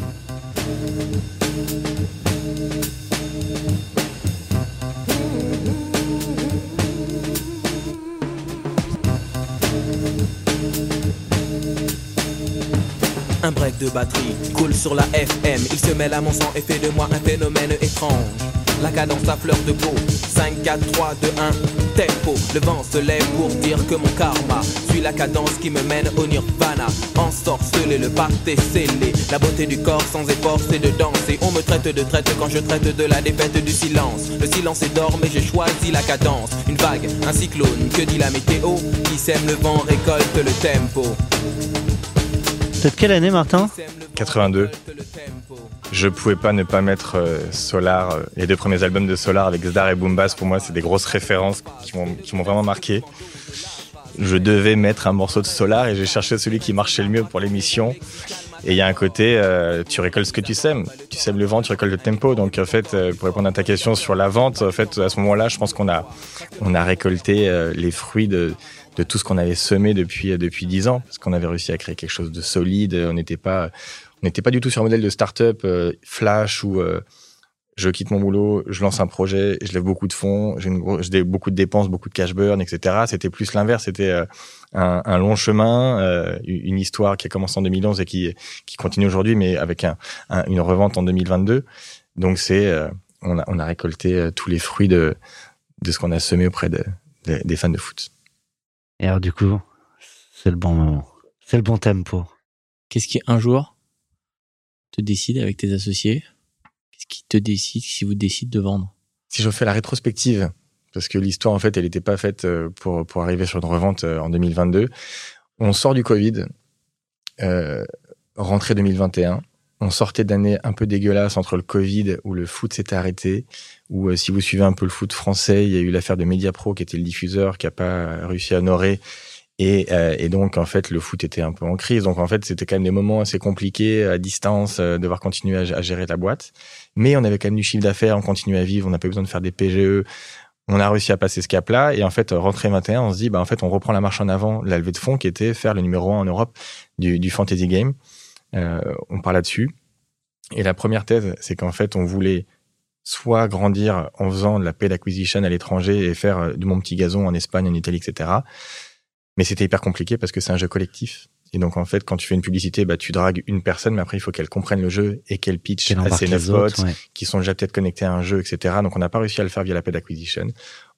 Un break de batterie coule sur la FM. Il se mêle à mon sang et fait de moi un phénomène étrange. La cadence à fleur de peau. 5, 4, 3, 2, 1, tempo. Le vent se lève pour dire que mon karma suit la cadence qui me mène au nirvana. Ensorcelé, le pacte est scellé. La beauté du corps sans effort, c'est de danser. On me traite de traite quand je traite de la défaite du silence. Le silence est d'or, mais j'ai choisi la cadence. Une vague, un cyclone, que dit la météo Qui sème le vent récolte le tempo. Peut-être quelle année, Martin? 82. Je pouvais pas ne pas mettre euh, Solar, euh, les deux premiers albums de Solar avec Zdar et Boombas. Pour moi, c'est des grosses références qui m'ont vraiment marqué. Je devais mettre un morceau de Solar et j'ai cherché celui qui marchait le mieux pour l'émission. Et il y a un côté, euh, tu récoltes ce que tu sèmes. Tu sèmes le vent, tu récoltes le tempo. Donc en fait, euh, pour répondre à ta question sur la vente, en fait, à ce moment-là, je pense qu'on a, on a récolté les fruits de, de tout ce qu'on avait semé depuis depuis dix ans, parce qu'on avait réussi à créer quelque chose de solide. On n'était pas, on n'était pas du tout sur un modèle de start-up euh, flash où euh, je quitte mon boulot, je lance un projet, je lève beaucoup de fonds, j'ai beaucoup de dépenses, beaucoup de cash burn, etc. C'était plus l'inverse, c'était euh, un, un long chemin, euh, une histoire qui a commencé en 2011 et qui, qui continue aujourd'hui, mais avec un, un- une revente en 2022. Donc c'est, euh, on, a, on a récolté euh, tous les fruits de, de ce qu'on a semé auprès de, de- des fans de foot. Et alors, du coup, c'est le bon moment. C'est le bon tempo. Qu'est-ce qui un jour te décide avec tes associés? Qu'est-ce qui te décide si vous décidez de vendre? Si je fais la rétrospective, parce que l'histoire, en fait, elle n'était pas faite euh, pour, pour arriver sur une revente euh, en 2022. On sort du Covid, euh, rentrée 2021. On sortait d'années un peu dégueulasses entre le Covid où le foot s'était arrêté, où euh, si vous suivez un peu le foot français, il y a eu l'affaire de Mediapro qui était le diffuseur qui a pas réussi à honorer. Et, euh, et donc en fait le foot était un peu en crise. Donc en fait c'était quand même des moments assez compliqués à distance, euh, devoir continuer à, gérer la boîte. Mais on avait quand même du chiffre d'affaires, on continuait à vivre, on n'a pas eu besoin de faire des PGE. On a réussi à passer ce cap-là et en fait rentrée 21, on se dit bah en fait on reprend la marche en avant, la levée de fonds qui était faire le numéro un en Europe du, du fantasy game. Euh, on parle là-dessus. Et la première thèse, c'est qu'en fait on voulait soit grandir en faisant de la paid acquisition à l'étranger et faire euh, de mon petit gazon en Espagne, en Italie, etc. Mais c'était hyper compliqué parce que c'est un jeu collectif. Et donc en fait, quand tu fais une publicité, bah tu dragues une personne, mais après il faut qu'elle comprenne le jeu et qu'elle pitch Qu'elle à ses neuf ouais. qui sont déjà peut-être connectés à un jeu, etc. Donc on n'a pas réussi à le faire via la paid acquisition.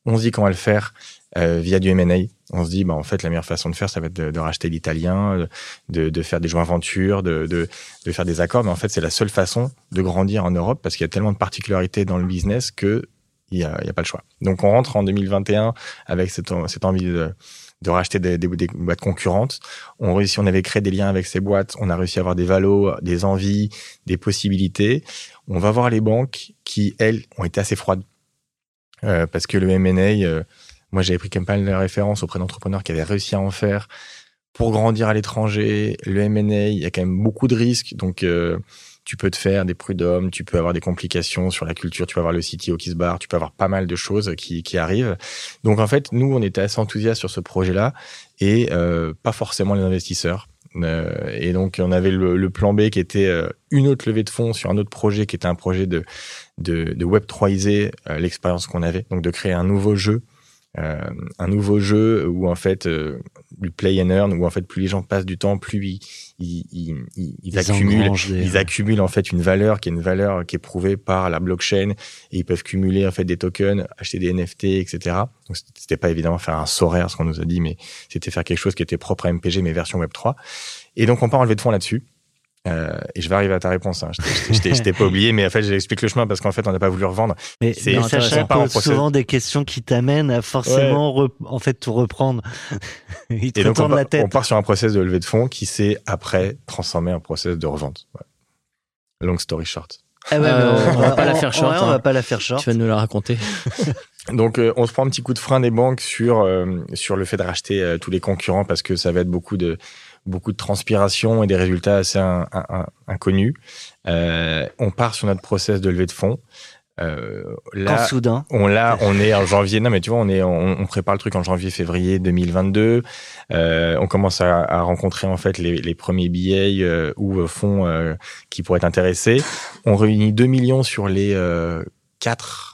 On se dit qu'on va le faire euh, via du M&A. On se dit, bah en fait la meilleure façon de faire, ça va être de, de racheter l'italien, de, de faire des joints ventures, de, de, de faire des accords. Mais en fait, c'est la seule façon de grandir en Europe parce qu'il y a tellement de particularités dans le business que il y a, pas le choix. Donc on rentre en 2021 avec cette, cette envie de, de racheter des, des, des boîtes concurrentes. On réussit, on avait créé des liens avec ces boîtes, on a réussi à avoir des valos, des envies, des possibilités. On va voir les banques qui, elles, ont été assez froides. Euh, parce que le M&A, euh, moi j'avais pris quand même pas mal de références auprès d'entrepreneurs qui avaient réussi à en faire pour grandir à l'étranger. Le M&A, il y a quand même beaucoup de risques, donc euh, tu peux te faire des prud'hommes, tu peux avoir des complications sur la culture, tu peux avoir le CTO qui se barre, tu peux avoir pas mal de choses qui, qui arrivent. Donc en fait, nous, on était assez enthousiastes sur ce projet-là et euh, pas forcément les investisseurs. Euh, et donc on avait le, le plan B qui était euh, une autre levée de fonds sur un autre projet qui était un projet de, de, de Web 3iser euh, l'expérience qu'on avait, donc de créer un nouveau jeu. Euh, un nouveau jeu où en fait euh, du play and earn où en fait plus les gens passent du temps plus ils, ils, ils, ils- ils accumulent des- ils accumulent en fait une valeur qui est une valeur qui est prouvée par la blockchain et ils peuvent cumuler en fait des tokens, acheter des NFT, etc. Donc c'était pas évidemment faire un Sorare ce qu'on nous a dit, mais c'était faire quelque chose qui était propre à MPG mais version Web 3. Et donc on part en levée de fonds là-dessus. Euh, et je vais arriver à ta réponse. Hein. Je t'ai- pas oublié, mais en fait j'explique le chemin parce qu'en fait on n'a pas voulu revendre. Mais, C'est souvent des questions qui t'amènent à forcément en fait tout reprendre. Il te Et donc on, la part- tête. on part sur un process de levée de fonds qui s'est après transformé en process de revente. Ouais. Long story short. Ah ouais, Euh, on va pas la faire short, ouais, on hein. va pas la faire short. Tu vas nous la raconter. Donc, euh, on se prend un petit coup de frein des banques sur euh, sur le fait de racheter euh, tous les concurrents parce que ça va être beaucoup de beaucoup de transpiration et des résultats assez in- in- in- inconnus. Euh, on part sur notre process de levée de fonds. Euh, Quand là, soudain, on là, on est en janvier. Non, mais tu vois, on est, on, on prépare le truc en janvier-février 2022. Euh, on commence à, à rencontrer en fait les, les premiers billets euh, ou euh, fonds euh, qui pourraient être intéressés. On réunit 2 millions sur les euh, 4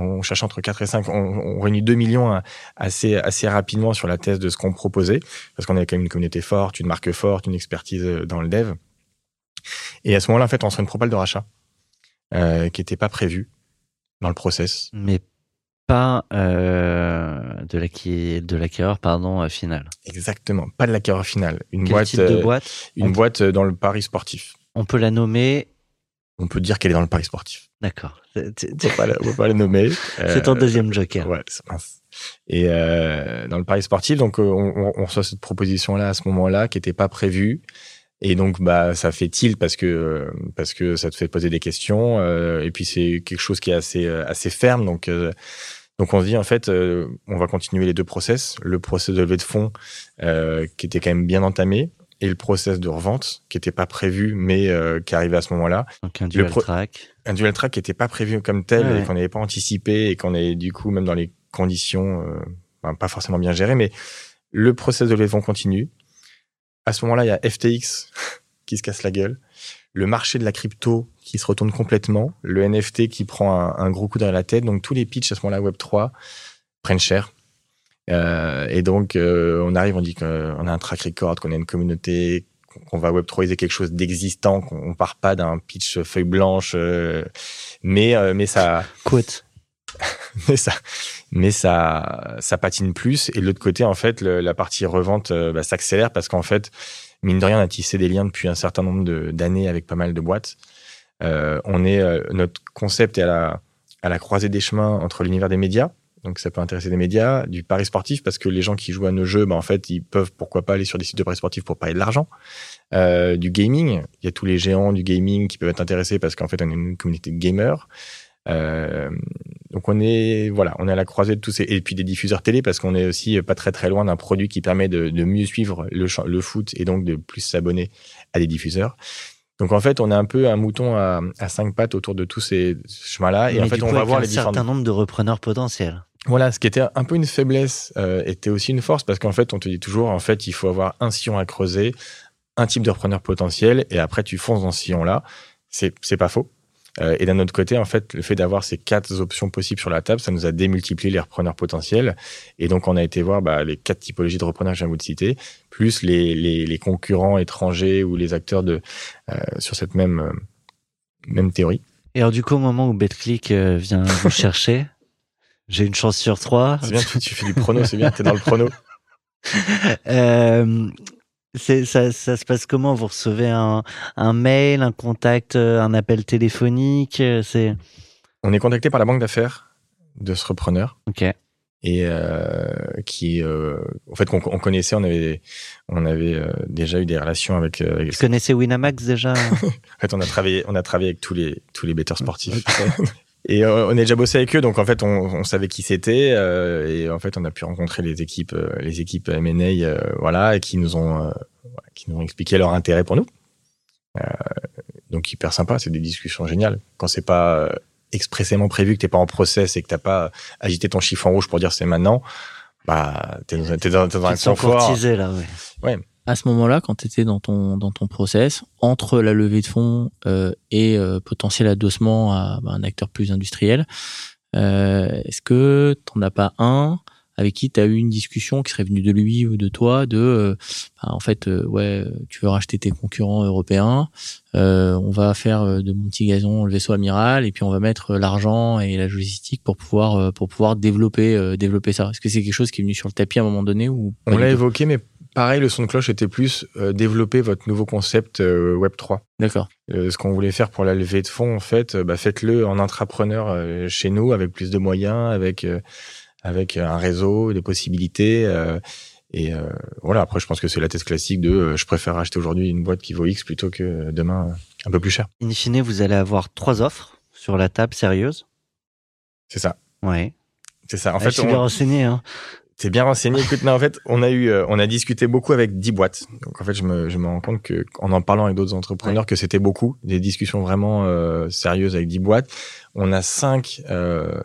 on cherche entre 4 et 5, on, on réunit 2 millions assez, assez rapidement sur la thèse de ce qu'on proposait, parce qu'on avait quand même une communauté forte, une marque forte, une expertise euh, dans le dev. Et à ce moment-là, en fait, on serait une propale de rachat euh, qui n'était pas prévue dans le process. mais pas euh, de l'acquéreur pardon euh, final. Exactement, pas de l'acquéreur final. Une Quel boîte, type de boîte une on, boîte dans le pari sportif. on peut la nommer. On peut dire qu'elle est dans le pari sportif. D'accord. C'est c'est- On pas on peut pas la nommer. c'est ton Euh, deuxième joker. Ouais, c'est mince. Et euh, dans le pari sportif, donc euh, on, on- on reçoit cette proposition-là à ce moment-là qui n'était pas prévue. Et donc bah ça fait tilt parce que parce que ça te fait poser des questions euh, et puis c'est quelque chose qui est assez assez ferme donc euh, donc on se dit en fait euh, on va continuer les deux process le process de levée de fonds euh, qui était quand même bien entamé et le process de revente qui était pas prévu mais euh, qui arrivait à ce moment-là Donc un dual pro- track. un dual track qui était pas prévu comme tel Ouais, et qu'on n'avait pas anticipé et qu'on est du coup même dans les conditions euh, ben, pas forcément bien gérées mais le process de fonds continue à ce moment-là il y a FTX qui se casse la gueule le marché de la crypto qui se retourne complètement, le NFT qui prend un, un gros coup dans la tête. Donc tous les pitchs à ce moment-là Web 3 prennent cher. Euh, et donc euh, on arrive, on dit qu'on a un track record, qu'on a une communauté, qu'on- va Web 3iser quelque chose d'existant, qu'on on part pas d'un pitch feuille blanche, euh, mais euh, mais ça Quote. mais ça, mais ça, ça patine plus. Et de l'autre côté, en fait, le- la partie revente euh, bah, s'accélère parce qu'en fait, mine de rien, on a tissé des liens depuis un certain nombre d'années avec pas mal de boîtes. Euh, on est, euh, notre concept est à la, à la croisée des chemins entre l'univers des médias. Donc, ça peut intéresser des médias, du pari sportif, parce que les gens qui jouent à nos jeux, bah, en fait, ils peuvent pourquoi pas aller sur des sites de paris sportifs pour parier de l'argent. Euh, du gaming, il y a tous les géants du gaming qui peuvent être intéressés parce qu'en fait, on est une communauté de gamers. Euh, donc on est voilà, on est à la croisée de tous ces et puis des diffuseurs télé parce qu'on est aussi pas très très loin d'un produit qui permet de, de mieux suivre le, le foot et donc de plus s'abonner à des diffuseurs. Donc en fait, on est un peu un mouton à, à cinq pattes autour de tous ces chemins-là et Mais en fait, on coup, va voir un les différentes certain nombre de repreneurs potentiels. Voilà, ce qui était un peu une faiblesse euh, était aussi une force parce qu'en fait, on te dit toujours, en fait, il faut avoir un sillon à creuser, un type de repreneur potentiel, et après tu fonces dans ce sillon-là. C'est c'est pas faux. Euh, et d'un autre côté, en fait, le fait d'avoir ces quatre options possibles sur la table, ça nous a démultiplié les repreneurs potentiels. Et donc, on a été voir bah, les quatre typologies de repreneurs que je viens de vous citer, plus les, les, les concurrents étrangers ou les acteurs de euh, sur cette même euh, même théorie. Et alors, du coup, au moment où BetClick euh, vient vous chercher, j'ai une chance sur trois. C'est bien, tu, tu fais du prono, c'est bien, t'es dans le prono. Euh, ça, ça se passe comment? Vous recevez un, un mail, un contact, euh, un appel téléphonique euh, C'est On est contacté par la banque d'affaires de ce repreneur. ok. et euh, qui euh, en fait qu'on on connaissait on avait on avait déjà eu des relations avec, avec Vous connaissez Winamax déjà? En fait on a travaillé on a travaillé avec tous les tous les sportifs et euh, on a déjà bossé avec eux donc en fait on, on savait qui c'était euh, et en fait on a pu rencontrer les équipes euh, les équipes M&A euh, voilà et qui nous ont euh, qui nous ont expliqué leur intérêt pour nous. Euh, donc hyper sympa c'est des discussions géniales. Quand c'est pas euh, expressément prévu que t'es pas en process et que t'as pas agité ton chiffon rouge pour dire c'est maintenant bah t'es dans, t'es dans, t'es dans un confort. là, ouais. À ce moment-là, quand tu étais dans ton dans ton process, entre la levée de fonds euh, et euh, potentiel adossement à bah, un acteur plus industriel, euh, est-ce que t'en as pas un avec qui tu as eu une discussion qui serait venue de lui ou de toi de euh, bah, en fait euh, ouais tu veux racheter tes concurrents européens euh, on va faire de mon petit gazon le vaisseau amiral et puis on va mettre l'argent et la logistique pour pouvoir pour pouvoir développer développer ça. Est-ce que c'est quelque chose qui est venu sur le tapis à un moment donné ou on l'a évoqué mais pareil le son de cloche était plus euh, développer votre nouveau concept euh, Web 3 d'accord Euh, ce qu'on voulait faire pour la levée de fonds, en fait, bah, faites-le en intrapreneur chez nous, avec plus de moyens, avec avec un réseau, des possibilités. et voilà. Après, je pense que c'est la thèse classique de je préfère acheter aujourd'hui une boîte qui vaut X plutôt que demain un peu plus cher. In fine, vous allez avoir trois offres sur la table sérieuses. C'est ça. Ouais. C'est ça. En En fait, je suis bien on, renseigné. Hein. T'es bien renseigné. Écoute, non, en fait, on a eu, euh, on a discuté beaucoup avec 10 boîtes. Donc, en fait, je me, je me rends compte que, en en parlant avec d'autres entrepreneurs, que c'était beaucoup, des discussions vraiment euh, sérieuses avec 10 boîtes. On a cinq euh,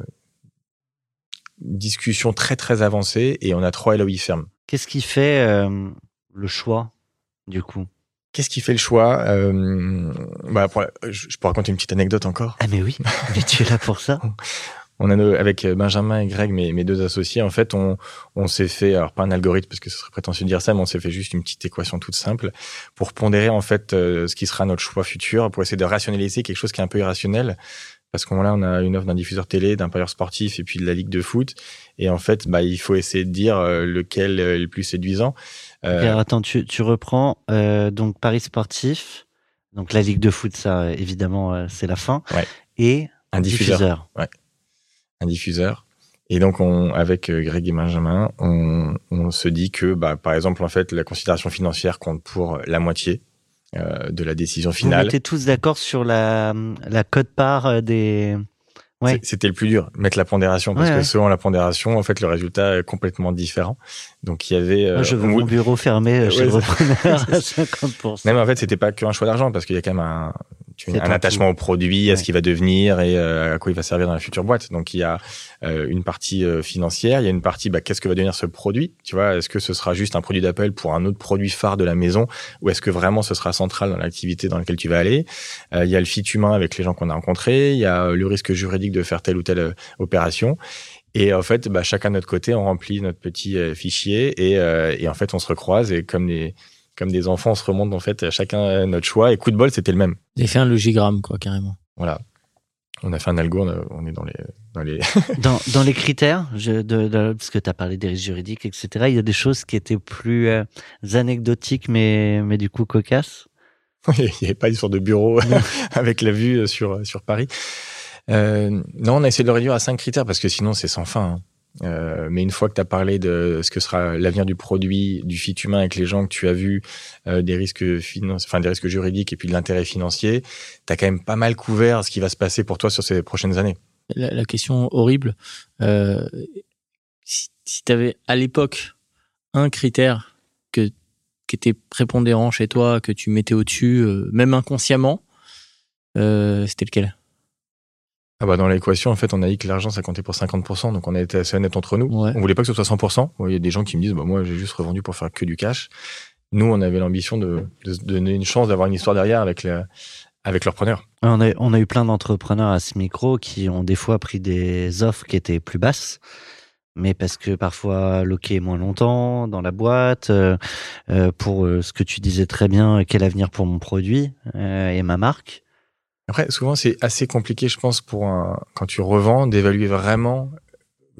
discussions très très avancées et on a trois LOI fermes. Qu'est-ce qui fait euh, le choix, du coup? Qu'est-ce qui fait le choix euh, bah, pour je, je peux raconter une petite anecdote encore? Ah mais oui, mais tu es là pour ça. On a nos- avec Benjamin et Greg, mes, mes deux associés, en fait, on, on s'est fait, alors pas un algorithme parce que ce serait prétentieux de dire ça, mais on s'est fait juste une petite équation toute simple pour pondérer en fait euh, ce qui sera notre choix futur, pour essayer de rationaliser quelque chose qui est un peu irrationnel. Parce qu'on là, on a une offre d'un diffuseur télé, d'un parieur sportif et puis de la ligue de foot. Et en fait, bah, il faut essayer de dire euh, lequel est le plus séduisant. Euh, alors attends, tu, tu reprends euh, donc Paris sportif, donc la Ligue de foot, ça euh, évidemment euh, c'est la fin, Ouais. et un diffuseur. diffuseur. Un diffuseur. Et donc, on, avec euh, Greg et Benjamin, on, on se dit que, bah, par exemple, en fait, la considération financière compte pour la moitié euh, de la décision Vous finale. mettez tous d'accord sur la la cote part euh, des. Ouais. C'était le plus dur, mettre la pondération, parce Ouais, que ouais. selon la pondération, en fait, le résultat est complètement différent. Donc, il y avait... Moi, je veux on- mon bureau fermé chez le repreneur à 50%. Non, mais en fait, c'était pas qu'un choix d'argent, parce qu'il y a quand même un, tu un attachement au produit, à ce qu'il va devenir et euh, à quoi il va servir dans la future boîte. Donc il y a euh, une partie euh, financière, il y a une partie bah, qu'est-ce que va devenir ce produit. Tu vois, est-ce que ce sera juste un produit d'appel pour un autre produit phare de la maison ou est-ce que vraiment ce sera central dans l'activité dans laquelle tu vas aller? Il y a le fit humain avec les gens qu'on a rencontrés, il y a le risque juridique de faire telle ou telle opération. Et en fait, bah, chacun de notre côté, on remplit notre petit fichier et, euh, et en fait, on se recroise et comme des comme des enfants, on se remonte en fait chacun notre choix. Et coup de bol, c'était le même. J'ai fait un logigramme, quoi, carrément. Voilà. On a fait un algo, on, a- on est dans les, dans les. Dans, dans les critères, je, de, de- parce que tu as parlé des risques juridiques, etc., il y a des choses qui étaient plus euh, anecdotiques, mais, mais du coup cocasses. Il n'y avait pas une sorte de bureau avec la vue sur, sur Paris. Euh, non, on a essayé de le réduire à cinq critères parce que sinon c'est sans fin. hein. Euh, mais une fois que tu as parlé de ce que sera l'avenir du produit, du fit humain avec les gens que tu as vus, euh, des risques finan- enfin des risques juridiques et puis de l'intérêt financier, tu as quand même pas mal couvert ce qui va se passer pour toi sur ces prochaines années. La, question horrible, euh, si, si tu avais à l'époque un critère que, qui était prépondérant chez toi, que tu mettais au-dessus, même inconsciemment, c'était lequel? Ah bah dans l'équation, en fait, on a dit que l'argent, ça comptait pour 50%, donc on a été assez honnête entre nous. Ouais. On voulait pas que ce soit 100%. Bon, Il y a des gens qui me disent, bah moi, j'ai juste revendu pour faire que du cash. Nous, on avait l'ambition de, de se donner une chance d'avoir une histoire derrière avec, la, avec leur preneur. On a, on a eu plein d'entrepreneurs à ce micro qui ont des fois pris des offres qui étaient plus basses, mais parce que parfois loqué moins longtemps dans la boîte, euh, euh, pour euh, ce que tu disais très bien, quel avenir pour mon produit euh, et ma marque. Après, souvent, c'est assez compliqué, je pense, pour un, quand tu revends, d'évaluer vraiment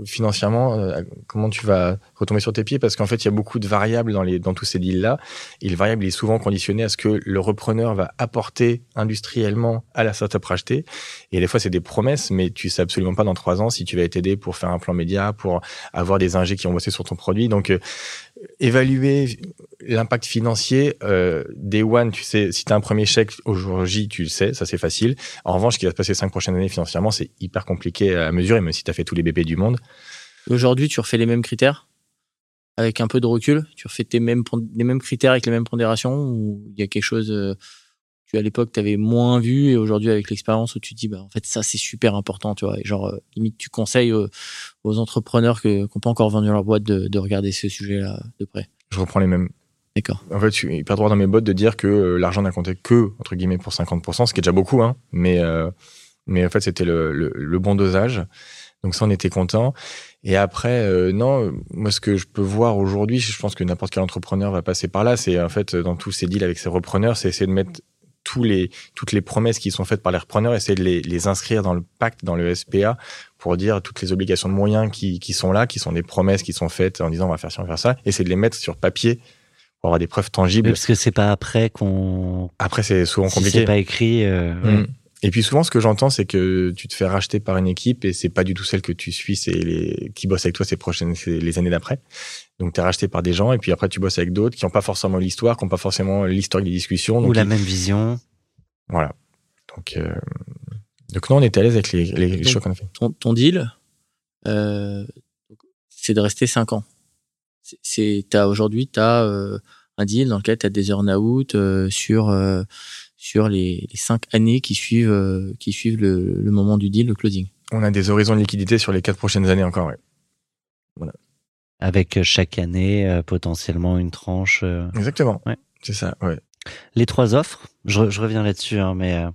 financièrement euh, comment tu vas retomber sur tes pieds parce qu'en fait il y a beaucoup de variables dans les dans tous ces deals là et le variable est souvent conditionné à ce que le repreneur va apporter industriellement à la startup rachetée. Et des fois c'est des promesses mais tu sais absolument pas dans trois ans si tu vas être aidé pour faire un plan média pour avoir des ingés qui ont bossé sur ton produit. Donc euh, évaluer l'impact financier euh, day one tu sais si tu as un premier chèque au jour J tu le sais ça c'est facile. En revanche ce qui va se passer cinq prochaines années financièrement c'est hyper compliqué à mesurer même si tu as fait tous les BP du monde. Aujourd'hui, tu refais les mêmes critères? Avec un peu de recul Tu refais tes mêmes, les mêmes critères avec les mêmes pondérations ou il y a quelque chose euh, à l'époque tu avais moins vu et aujourd'hui avec l'expérience où tu te dis bah en fait ça c'est super important tu vois. Et genre euh, limite tu conseilles aux, aux entrepreneurs qui n'ont pas encore vendu leur boîte de, de regarder ce sujet là de près. je reprends les mêmes. D'accord. en fait je suis hyper droit dans mes bottes de dire que euh, l'argent n'a compté que entre guillemets pour 50% ce qui est déjà beaucoup hein. Mais euh, mais en fait c'était le, le, le bon dosage. Donc ça on était content et après euh, non moi ce que je peux voir aujourd'hui je pense que n'importe quel entrepreneur va passer par là. C'est en fait dans tous ces deals avec ses repreneurs c'est essayer de mettre tous les, toutes les promesses qui sont faites par les repreneurs, essayer de les, les inscrire dans le pacte, dans le SPA, pour dire toutes les obligations de moyens qui, qui sont là, qui sont des promesses qui sont faites en disant on va faire ci, on va faire ça, essayer de les mettre sur papier pour avoir des preuves tangibles. Parce que c'est pas après qu'on. Après, c'est souvent Si compliqué. c'est pas écrit. euh, Mm. Et puis souvent, ce que j'entends, c'est que tu te fais racheter par une équipe et c'est pas du tout celle que tu suis, c'est les qui bossent avec toi ces prochaines, c'est les années d'après. Donc tu es racheté par des gens et puis après tu bosses avec d'autres qui n'ont pas forcément l'histoire, qui n'ont pas forcément l'historique des discussions. Ou Donc la ils- même vision. Voilà. Donc, euh, donc non, on était à l'aise avec les, les, les Donc- choix qu'on a fait. Ton, ton deal, euh, c'est de rester 5 ans. C'est- aujourd'hui tu as un deal dans lequel tu as des earn-out euh, sur euh, sur les, les 5 années qui suivent euh, qui suivent le, le moment du deal, le closing. On a des horizons de liquidité sur les quatre prochaines années encore. Ouais. Avec euh, chaque année euh, potentiellement une tranche. euh. Exactement. Ouais. C'est ça. Ouais. Les trois offres, je, re- je reviens là-dessus, hein, mais euh,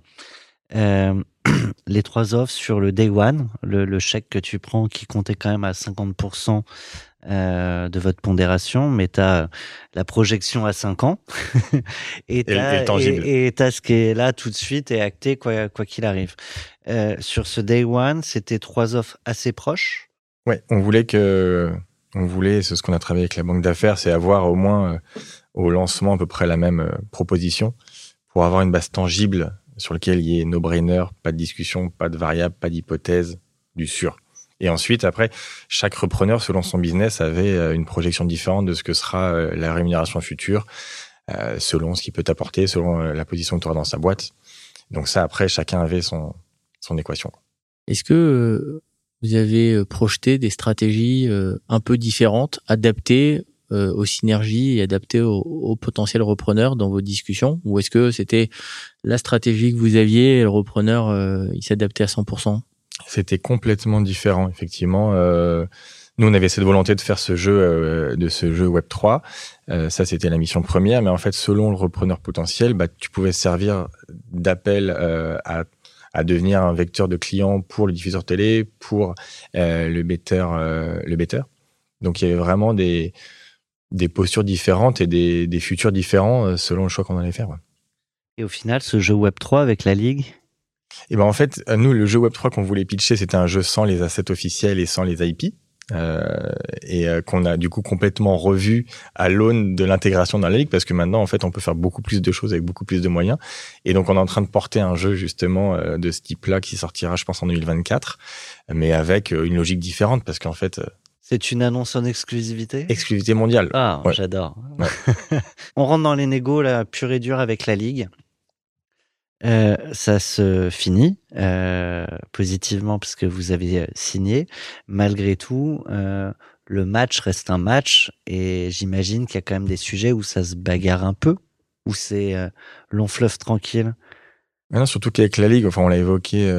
euh, les trois offres sur le day one, le, le chèque que tu prends qui comptait quand même à 50% euh, de votre pondération, mais tu as la projection à 5 ans et tu et et, t'as ce qui est là tout de suite et acté quoi quoi qu'il arrive. Euh, sur ce day one, c'était trois offres assez proches? Ouais. On voulait que, on voulait, c'est ce qu'on a travaillé avec la banque d'affaires, c'est avoir au moins euh, au lancement à peu près la même euh, proposition pour avoir une base tangible sur laquelle il y ait no-brainer, pas de discussion, pas de variable, pas d'hypothèse, du sûr. Et ensuite, après, chaque repreneur, selon son business, avait euh, une projection différente de ce que sera euh, la rémunération future, euh, selon ce qu'il peut apporter, selon la position que tu auras dans sa boîte. Donc ça, après, chacun avait son, son équation. Est-ce que vous avez projeté des stratégies un peu différentes, adaptées aux synergies et adapté aux, aux potentiels repreneurs dans vos discussions? Ou est-ce que c'était la stratégie que vous aviez et le repreneur, il s'adaptait à 100% C'était complètement différent, effectivement. Euh, nous, on avait cette volonté de faire ce jeu, euh, de ce jeu Web 3. Euh, ça, c'était la mission première. Mais en fait, selon le repreneur potentiel, bah, tu pouvais servir d'appel euh, à, à devenir un vecteur de clients pour le diffuseur télé, pour euh, le better, euh, le better. Donc, il y avait vraiment des des postures différentes et des, des futurs différents selon le choix qu'on allait faire. Et au final, ce jeu Web 3 avec la Ligue, Et ben en fait, nous, le jeu Web3 qu'on voulait pitcher, c'était un jeu sans les assets officiels et sans les IP. euh, et euh, qu'on a du coup complètement revu à l'aune de l'intégration dans la ligue parce que maintenant en fait on peut faire beaucoup plus de choses avec beaucoup plus de moyens et donc on est en train de porter un jeu justement euh, de ce type-là qui sortira je pense en 2024 mais avec euh, une logique différente parce qu'en fait euh, c'est une annonce en exclusivité? Exclusivité mondiale Ah, Ouais. j'adore. On rentre dans les négos, là, pur et dur avec la Ligue. Euh, ça se finit euh, positivement parce que vous avez euh, signé. Malgré tout, euh, le match reste un match et j'imagine qu'il y a quand même des sujets où ça se bagarre un peu, où c'est euh, long fleuve tranquille. Surtout qu'avec la Ligue, enfin on l'a évoqué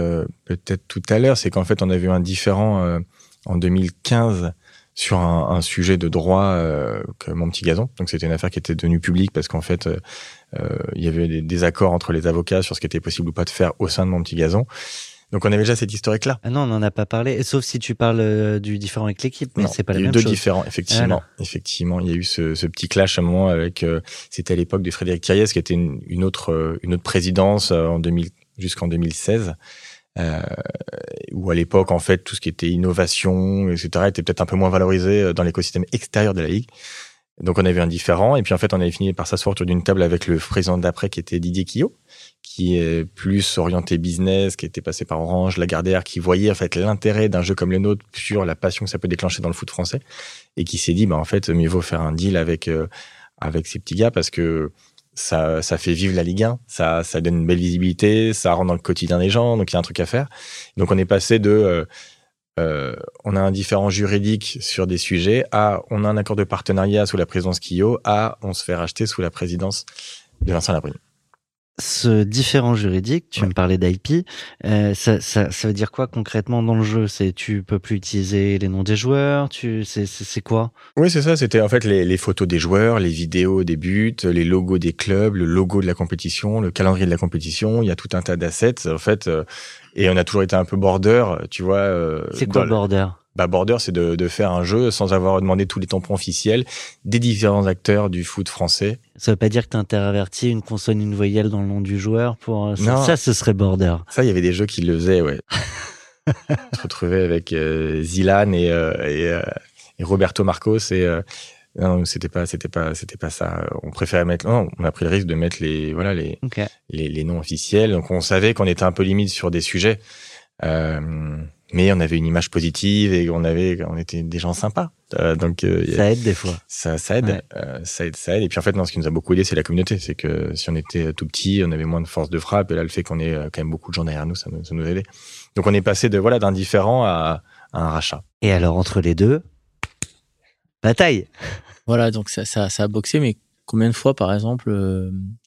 peut-être tout à l'heure, c'est qu'en fait on avait eu un différent en 2015 sur un, un sujet de droit euh, que mon petit gazon. Donc c'était une affaire qui était devenue publique parce qu'en fait euh, euh, il y avait des, des accords entre les avocats sur ce qui était possible ou pas de faire au sein de mon petit gazon. Donc on avait déjà cette historique là. Ah non, on n'en a pas parlé, sauf si tu parles euh, du différent avec l'équipe, mais c'est pas la il y a eu même deux chose. différents, effectivement. Effectivement, il y a eu ce, ce petit clash à un moment avec. euh, C'était à l'époque de Frédéric Thiriez, qui était une, une autre euh, une autre présidence en 2000 jusqu'en 2016. Euh, où à l'époque, en fait, tout ce qui était innovation, etc., était peut-être un peu moins valorisé euh, dans l'écosystème extérieur de la ligue. Donc, on avait un différent, et puis en fait, on avait fini par s'asseoir autour d'une table avec le président d'après, qui était Didier Quillot, qui est plus orienté business, qui était passé par Orange, Lagardère, qui voyait en fait l'intérêt d'un jeu comme le nôtre sur la passion que ça peut déclencher dans le foot français, et qui s'est dit, bah en fait, mieux vaut faire un deal avec euh, avec ces petits gars parce que ça, ça fait vivre la Ligue 1, ça, ça donne une belle visibilité, ça rentre dans le quotidien des gens, donc il y a un truc à faire. Donc on est passé de, euh, euh, on a un différent juridique sur des sujets, à on a un accord de partenariat sous la présidence Kyo, à on se fait racheter sous la présidence de Vincent Labrune. Ce différent juridique, tu Ouais. me parlais d'IP, euh, ça, ça, ça veut dire quoi concrètement dans le jeu? C'est tu peux plus utiliser les noms des joueurs, tu c'est quoi? Oui, c'est ça. C'était en fait les, les photos des joueurs, les vidéos des buts, les logos des clubs, le logo de la compétition, le calendrier de la compétition. Il y a tout un tas d'assets en fait. euh, et on a toujours été un peu border, tu vois. euh, C'est quoi border? Bah, border, c'est de, de faire un jeu sans avoir demandé tous les tampons officiels des différents acteurs du foot français. Ça veut pas dire que tu interverti une consonne, une voyelle dans le nom du joueur pour euh, ça, Non. ça, ce serait border. Ça, il y avait des jeux qui le faisaient, ouais. On se retrouvait avec euh, Zilan et, euh, et, euh, et Roberto Marcos et non, c'était pas, c'était pas, c'était pas ça. On préférait mettre, non, on a pris le risque de mettre les, voilà, les, les, les noms officiels. Donc on savait qu'on était un peu limite sur des sujets, euh, mais on avait une image positive et on avait, on était des gens sympas. Euh, donc euh, Ça aide des fois. ça, ça aide, Ouais. euh, ça aide, ça aide. Et puis en fait, non, ce qui nous a beaucoup aidé, c'est la communauté. C'est que si on était tout petit, on avait moins de force de frappe. Et là, le fait qu'on ait quand même beaucoup de gens derrière nous, ça nous, ça nous a aidé. Donc on est passé de voilà d'un différent à, à un rachat. Et alors entre les deux, bataille. Voilà, donc ça, ça, ça a boxé, mais combien de fois, par exemple,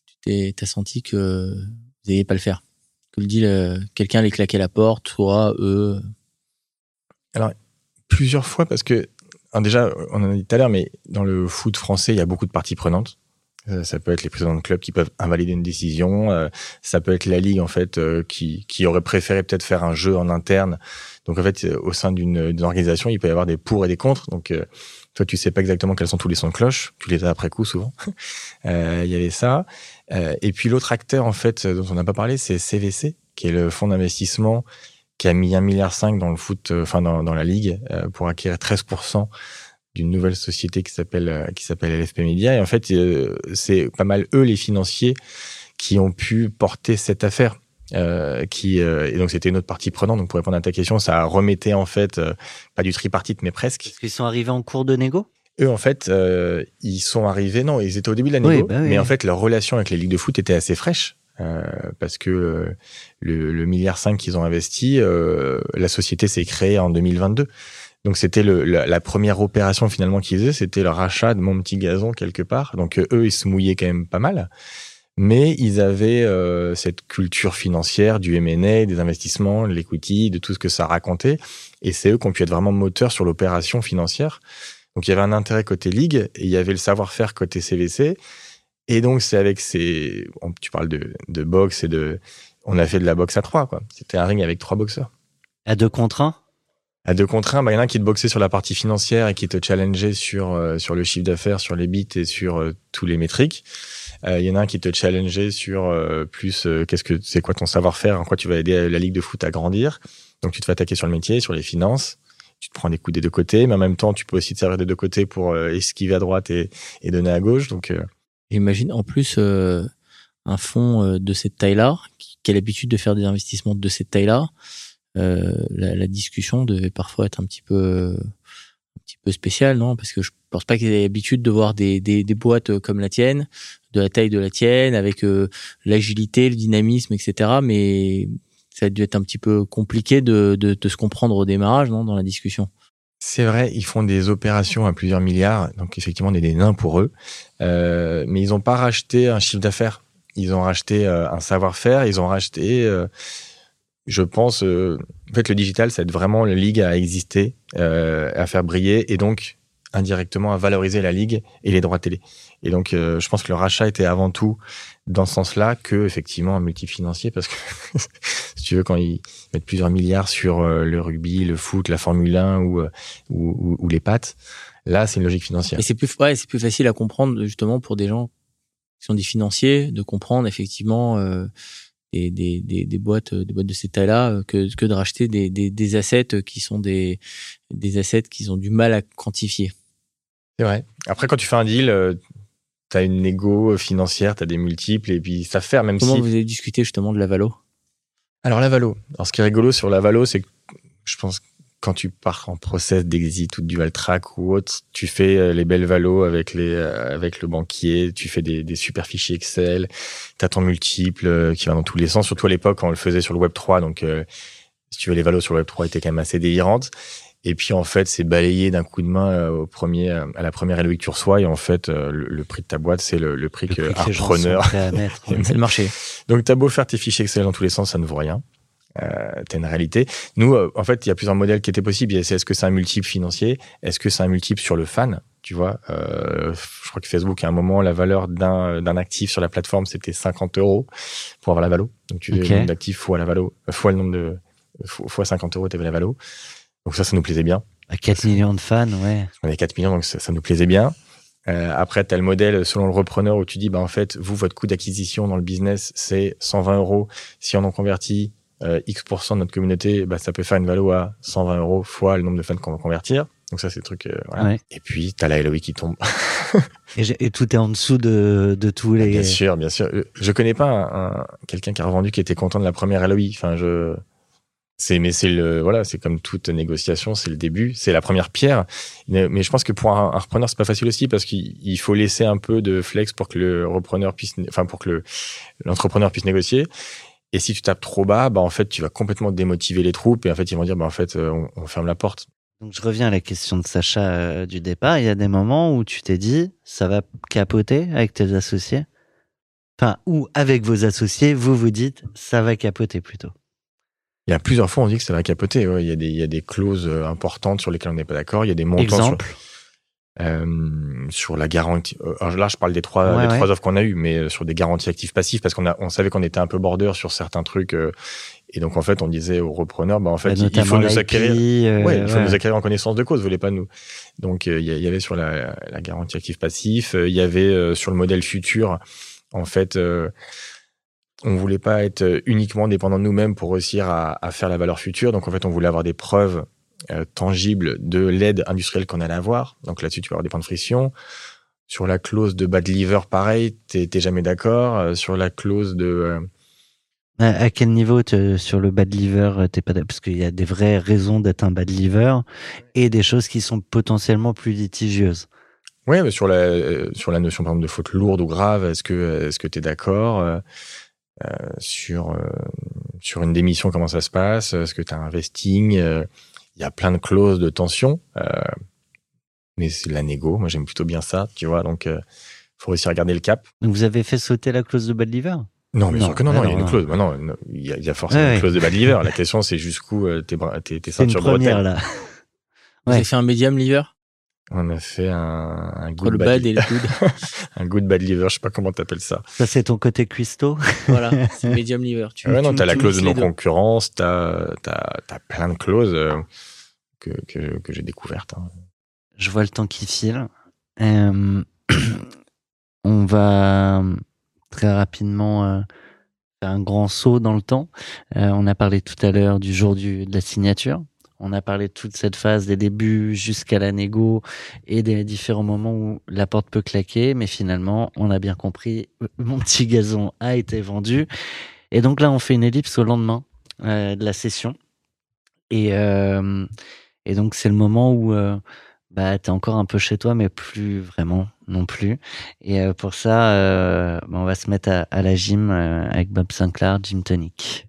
tu t'es, t'as senti que vous n'alliez pas le faire? Que le deal, quelqu'un allait claquer la porte, toi, eux. Plusieurs fois parce que alors déjà, on en a dit tout à l'heure, mais dans le foot français, il y a beaucoup de parties prenantes. Euh, Ça peut être les présidents de club qui peuvent invalider une décision. euh, Ça peut être la ligue en fait euh, qui, qui aurait préféré peut-être faire un jeu en interne. Donc en fait, au sein d'une organisation, il peut y avoir des pour et des contre. Donc toi, tu sais pas exactement quels sont tous les sons de cloche. Tu les as après coup souvent. Il y avait ça. Et puis l'autre acteur en fait dont on n'a pas parlé, c'est CVC, qui est le fonds d'investissement qui a mis un milliard cinq dans le foot, euh, enfin dans, dans la ligue, euh, pour acquérir 13% d'une nouvelle société qui s'appelle euh, qui s'appelle LFP Media. Et en fait, c'est pas mal eux les financiers qui ont pu porter cette affaire. Euh, qui euh, et donc c'était une autre partie prenante. Donc pour répondre à ta question, ça remettait en fait euh, pas du tripartite mais presque. Est-ce qu'ils sont arrivés en cours de négo? Eux en fait, ils sont arrivés. Non, ils étaient au début de la Oui, négo, bah oui. mais en fait leur relation avec les ligues de foot était assez fraîche. Euh, parce que euh, le, le milliard 5 qu'ils ont investi, euh, la société s'est créée en 2022. Donc c'était la, la première opération finalement qu'ils faisaient, c'était le rachat de mon petit gazon quelque part. Donc eux, ils se mouillaient quand même pas mal. Mais ils avaient euh, cette culture financière du M&A, des investissements, de l'equity, de tout ce que ça racontait. Et c'est eux qui ont pu être vraiment moteurs sur l'opération financière. Donc il y avait un intérêt côté ligue et il y avait le savoir-faire côté CVC. Et donc c'est avec ces... Tu parles de, de boxe et de... On a fait de la boxe à trois, quoi. C'était un ring avec trois boxeurs. À deux contre un? À deux contre un, bah, il y en a un qui te boxait sur la partie financière et qui te challengeait sur, euh, sur le chiffre d'affaires, sur les bits et sur euh, tous les métriques. Euh, Il y en a un qui te challengeait sur euh, plus euh, qu'est-ce que c'est quoi ton savoir-faire, en quoi tu vas aider la ligue de foot à grandir. Donc tu te fais attaquer sur le métier, sur les finances. Tu te prends des coups des deux côtés, mais en même temps tu peux aussi te servir des deux côtés pour esquiver à droite et, et donner à gauche. Donc euh, J'imagine en plus euh, un fonds euh, de cette taille-là, qui, a l'habitude de faire des investissements de cette taille-là, euh, la, la discussion devait parfois être un petit peu un petit peu spéciale, non? Parce que je pense pas qu'ils aient l'habitude de voir des, des, des boîtes euh, comme la tienne, de la taille de la tienne, avec euh, l'agilité, le dynamisme, etc. Mais ça a dû être un petit peu compliqué de, de, de se comprendre au démarrage, non, dans la discussion. C'est vrai, ils font des opérations à plusieurs milliards, donc effectivement, on est des nains pour eux. Euh, mais ils n'ont pas racheté un chiffre d'affaires. Ils ont racheté euh, un savoir-faire. Ils ont racheté, euh, je pense, en fait, le digital, ça aide vraiment la ligue à exister, à faire briller, et donc indirectement à valoriser la ligue et les droits télé. Et donc, je pense que le rachat était avant tout dans ce sens-là que effectivement un multifinancier, parce que tu veux, quand ils mettent plusieurs milliards sur euh, le rugby, le foot, la Formule 1 ou, euh, ou, ou- ou les pattes, là, c'est une logique financière. Et c'est plus, ouais, c'est plus facile à comprendre justement pour des gens qui sont des financiers de comprendre effectivement euh, des, des, des, des boîtes, des boîtes de tailles-là euh, que, que de racheter des, des, des assets qui sont des, des assets qu'ils ont du mal à quantifier. C'est vrai. Après, quand tu fais un deal, euh, t'as une négo financière, t'as des multiples, et puis ça fait même Comment si. vous avez discuté justement de la valo? Alors la valo. Alors ce qui est rigolo sur la valo, c'est que je pense que quand tu pars en process d'exit ou de dual track ou autre, tu fais euh, les belles valos avec les euh, avec le banquier, tu fais des, des super fichiers Excel, t'as ton multiple euh, qui va dans tous les sens. Surtout à l'époque quand on le faisait sur le Web 3, donc euh, si tu veux les valos sur le Web 3 étaient quand même assez délirantes. Et puis en fait, c'est balayé d'un coup de main euh, au premier, euh, à la première LOI que tu reçois. Et en fait, euh, le, le prix de ta boîte, c'est le, le prix Le que un preneur. C'est le marché. donc, t'as beau faire tes fichiers Excel dans tous les sens, ça ne vaut rien. Euh, t'as une réalité. Nous, euh, en fait, il y a plusieurs modèles qui étaient possibles. C'est Est-ce que c'est un multiple financier? Est-ce que c'est un multiple sur le fan? Tu vois, euh, je crois que Facebook, à un moment, la valeur d'un d'un actif sur la plateforme, c'était 50 euros pour avoir la valo. Donc, tu Ok. le nombre d'actifs fois la valo, fois le nombre de fois fois 50 euros, t'avais la valo. Donc ça, ça nous plaisait bien. À 4 millions de fans, ouais. On est 4 millions, donc ça, ça nous plaisait bien. Euh, après, tu as le modèle selon le repreneur où tu dis, bah, en fait, vous, votre coût d'acquisition dans le business, c'est 120 euros. Si on en convertit euh, X% de notre communauté, bah, ça peut faire une valo à 120 euros fois le nombre de fans qu'on va convertir. Donc ça, c'est le truc. euh, voilà. Ouais. Et puis, tu as la LOI qui tombe. Et, et tout est en dessous de, de tous les. Bien sûr, bien sûr. Euh, Je connais pas un, un- quelqu'un qui a revendu qui était content de la première LOI. Enfin, je... C'est, mais c'est le, voilà, c'est comme toute négociation, c'est le début, c'est la première pierre. Mais je pense que pour un, un repreneur, c'est pas facile aussi parce qu'il il faut laisser un peu de flex pour que le repreneur puisse, enfin, pour que le, l'entrepreneur puisse négocier. Et si tu tapes trop bas, bah, en fait, tu vas complètement démotiver les troupes et en fait, ils vont dire, bah, en fait, euh, on, on ferme la porte. Donc je reviens à la question de Sacha euh, du départ. Il y a des moments où tu t'es dit, ça va capoter avec tes associés? Enfin, ou avec vos associés, vous vous dites, ça va capoter plutôt? Il y a plusieurs fois, on dit que ça va capoter. ouais. Il y a des, il y a des clauses euh, importantes sur lesquelles on n'est pas d'accord. Il y a des montants sur. Euh, sur la garantie. euh, alors là, je parle des trois, Ouais, des ouais. trois offres qu'on a eues, mais sur des garanties actives passives, parce qu'on a, on savait qu'on était un peu border sur certains trucs, euh, et donc en fait, on disait aux repreneurs, bah en fait, Bah, il- faut nous acquérir. euh, Ouais, il faut nous acquérir en connaissance de cause, vous voulez pas nous. Donc il y, avait sur la, la garantie active passif, il y avait sur le modèle futur, en fait, on voulait pas être euh, uniquement dépendant de nous-mêmes pour réussir à, à faire la valeur future. Donc en fait, on voulait avoir des preuves euh, tangibles de l'aide industrielle qu'on allait avoir. Donc là-dessus, tu peux avoir des points de friction. Sur la clause de bad liver, pareil, t'es t'es jamais d'accord. Euh, sur la clause de euh, À, à quel niveau sur le bad liver t'es pas d'accord parce qu'il y a des vraies raisons d'être un bad liver et des choses qui sont potentiellement plus litigieuses. Mais sur la sur la notion par exemple de faute lourde ou grave, est-ce que est-ce que tu es d'accord sur euh, sur une démission comment ça se passe Est-ce que tu as un vesting Euh, il y a plein de clauses de tension. euh, mais c'est de la négo. Moi, j'aime plutôt bien ça, tu vois. Donc, euh, faut réussir à garder le cap. Donc vous avez fait sauter la clause de bad liver Non, bien Non, sûr que non, non, il y a une clause. Bah non, non, il y a, il y a forcément Ouais, une ouais. clause de bad liver. La question, c'est jusqu'où euh, tes, tes, tes C'est une ceintures de première bretelles. là. Vous Ouais. avez fait un medium liver On a fait un, good bad, bad et le good. un good bad liver. Je sais pas comment t'appelles ça. Ça c'est ton côté cuistot. voilà, c'est medium liver. Tu, Ouais, non, tu- t'as la clause de deux. non-concurrence, t'as, t'as, t'as plein de clauses euh, que, que, que j'ai découvertes. hein. Je vois le temps qui file. Euh, on va très rapidement euh, faire un grand saut dans le temps. Euh, on a parlé tout à l'heure du jour du, de la signature. On a parlé de toute cette phase des débuts jusqu'à la négo et des différents moments où la porte peut claquer. Mais finalement, on a bien compris, mon petit gazon a été vendu. Et donc là, on fait une ellipse au lendemain euh, de la session. Et, euh, et donc, c'est le moment où euh, bah, t'es encore un peu chez toi, mais plus vraiment non plus. Et euh, pour ça, euh, bah, on va se mettre à, à la gym euh, avec Bob Sinclair, Gym Tonic.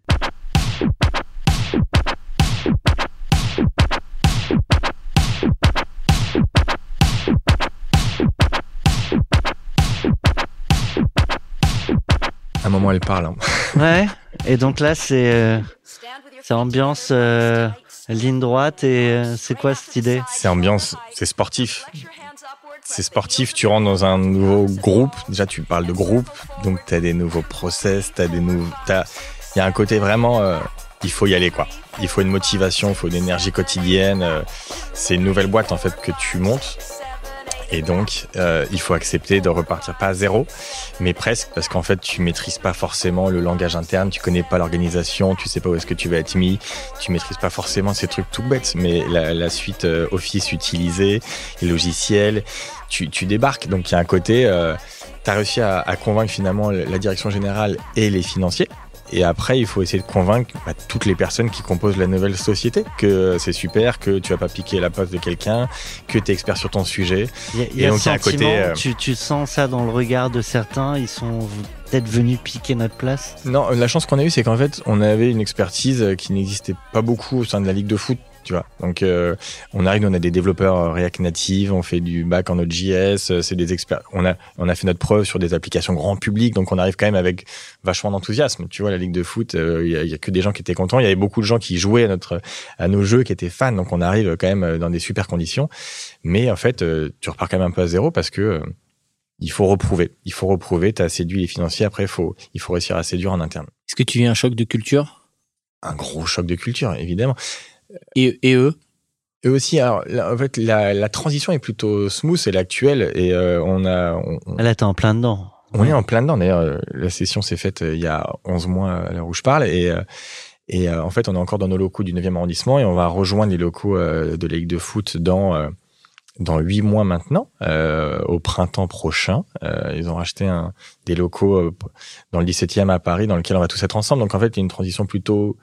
À un moment, elle parle. hein. Ouais. Et donc là, c'est euh, c'est ambiance euh, ligne droite. Et euh, c'est quoi cette idée? C'est ambiance, c'est sportif. C'est sportif, tu rentres dans un nouveau groupe. Déjà, tu parles de groupe, donc tu as des nouveaux process, tu as des nouveaux. Il y a un côté vraiment. il faut y aller, quoi. Il faut une motivation, il faut une énergie quotidienne. c'est une nouvelle boîte, en fait, que tu montes. Et donc, euh, il faut accepter de repartir pas à zéro, mais presque, parce qu'en fait, tu maîtrises pas forcément le langage interne, tu connais pas l'organisation, tu sais pas où est-ce que tu vas être mis, tu maîtrises pas forcément ces trucs tout bêtes, mais la, suite euh, Office utilisée, les logiciels, tu, tu débarques. Donc, il y a un côté, euh, tu as réussi à, à convaincre finalement la direction générale et les financiers. Et après, il faut essayer de convaincre bah, toutes les personnes qui composent la nouvelle société que c'est super, que tu vas pas piquer la poste de quelqu'un, que tu es expert sur ton sujet. Il y a, Et donc, il y a un côté, euh, tu, tu sens ça dans le regard de certains. Ils sont peut-être venus piquer notre place? Non, la chance qu'on a eue, c'est qu'en fait, on avait une expertise qui n'existait pas beaucoup au sein de la ligue de foot, tu vois. Donc, euh, on arrive, on a des développeurs euh, React Native, on fait du back en Node.js, euh, c'est des experts. On a, on a fait notre preuve sur des applications grand public, donc on arrive quand même avec vachement d'enthousiasme. Tu vois, la ligue de foot, euh, il y, a, il y a que des gens qui étaient contents. Il y avait beaucoup de gens qui jouaient à notre, à nos jeux, qui étaient fans. Donc, on arrive quand même euh, dans des super conditions. Mais en fait, euh, tu repars quand même un peu à zéro parce que euh, il faut reprouver. Il faut reprouver. T'as séduit les financiers. Après, il faut, il faut réussir à séduire en interne. Est-ce que tu vis un choc de culture? Un gros choc de culture, évidemment. Et, et eux? Eux aussi, alors, là, en fait, la, la transition est plutôt smooth, elle est actuelle, et euh, on a, on, on- Là, t'es en plein dedans. on est en plein dedans. D'ailleurs, euh, la session s'est faite euh, il y a 11 mois à l'heure où je parle, et, euh, et euh, en fait, on est encore dans nos locaux du 9e arrondissement, et on va rejoindre les locaux euh, de la Ligue de foot dans euh, dans huit mois maintenant, euh, au printemps prochain. Euh, ils ont racheté un, des locaux euh, dans le 17e à Paris, dans lequel on va tous être ensemble. Donc en fait, il y a une transition plutôt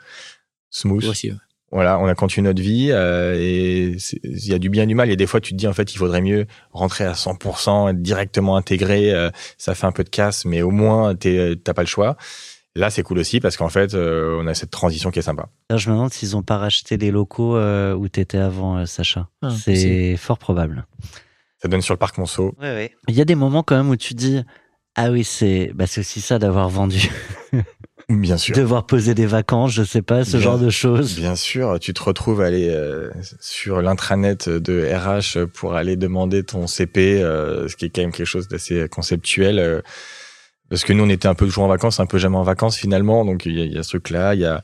smooth. aussi ouais. Voilà, on a continué notre vie euh, et il y a du bien et du mal. Et des fois, tu te dis en fait, il faudrait mieux rentrer à 100%, être directement intégré. euh, ça fait un peu de casse, mais au moins t'es- t'as pas le choix. Là, c'est cool aussi parce qu'en fait, euh, on a cette transition qui est sympa. Je me demande s'ils ont pas racheté les locaux euh, où t'étais avant, euh, Sacha. Ah, c'est fort probable. Ça donne sur le parc Monceau. Il y a des moments quand même où tu dis ah oui c'est bah c'est aussi ça d'avoir vendu, Bien sûr. devoir poser des vacances, je sais pas ce Bien- genre de choses. Bien sûr, tu te retrouves à aller euh, sur l'intranet de RH pour aller demander ton CP, euh, ce qui est quand même quelque chose d'assez conceptuel. euh, parce que nous, on était un peu toujours en vacances, un peu jamais en vacances finalement. Donc il y y a ce truc-là, il y a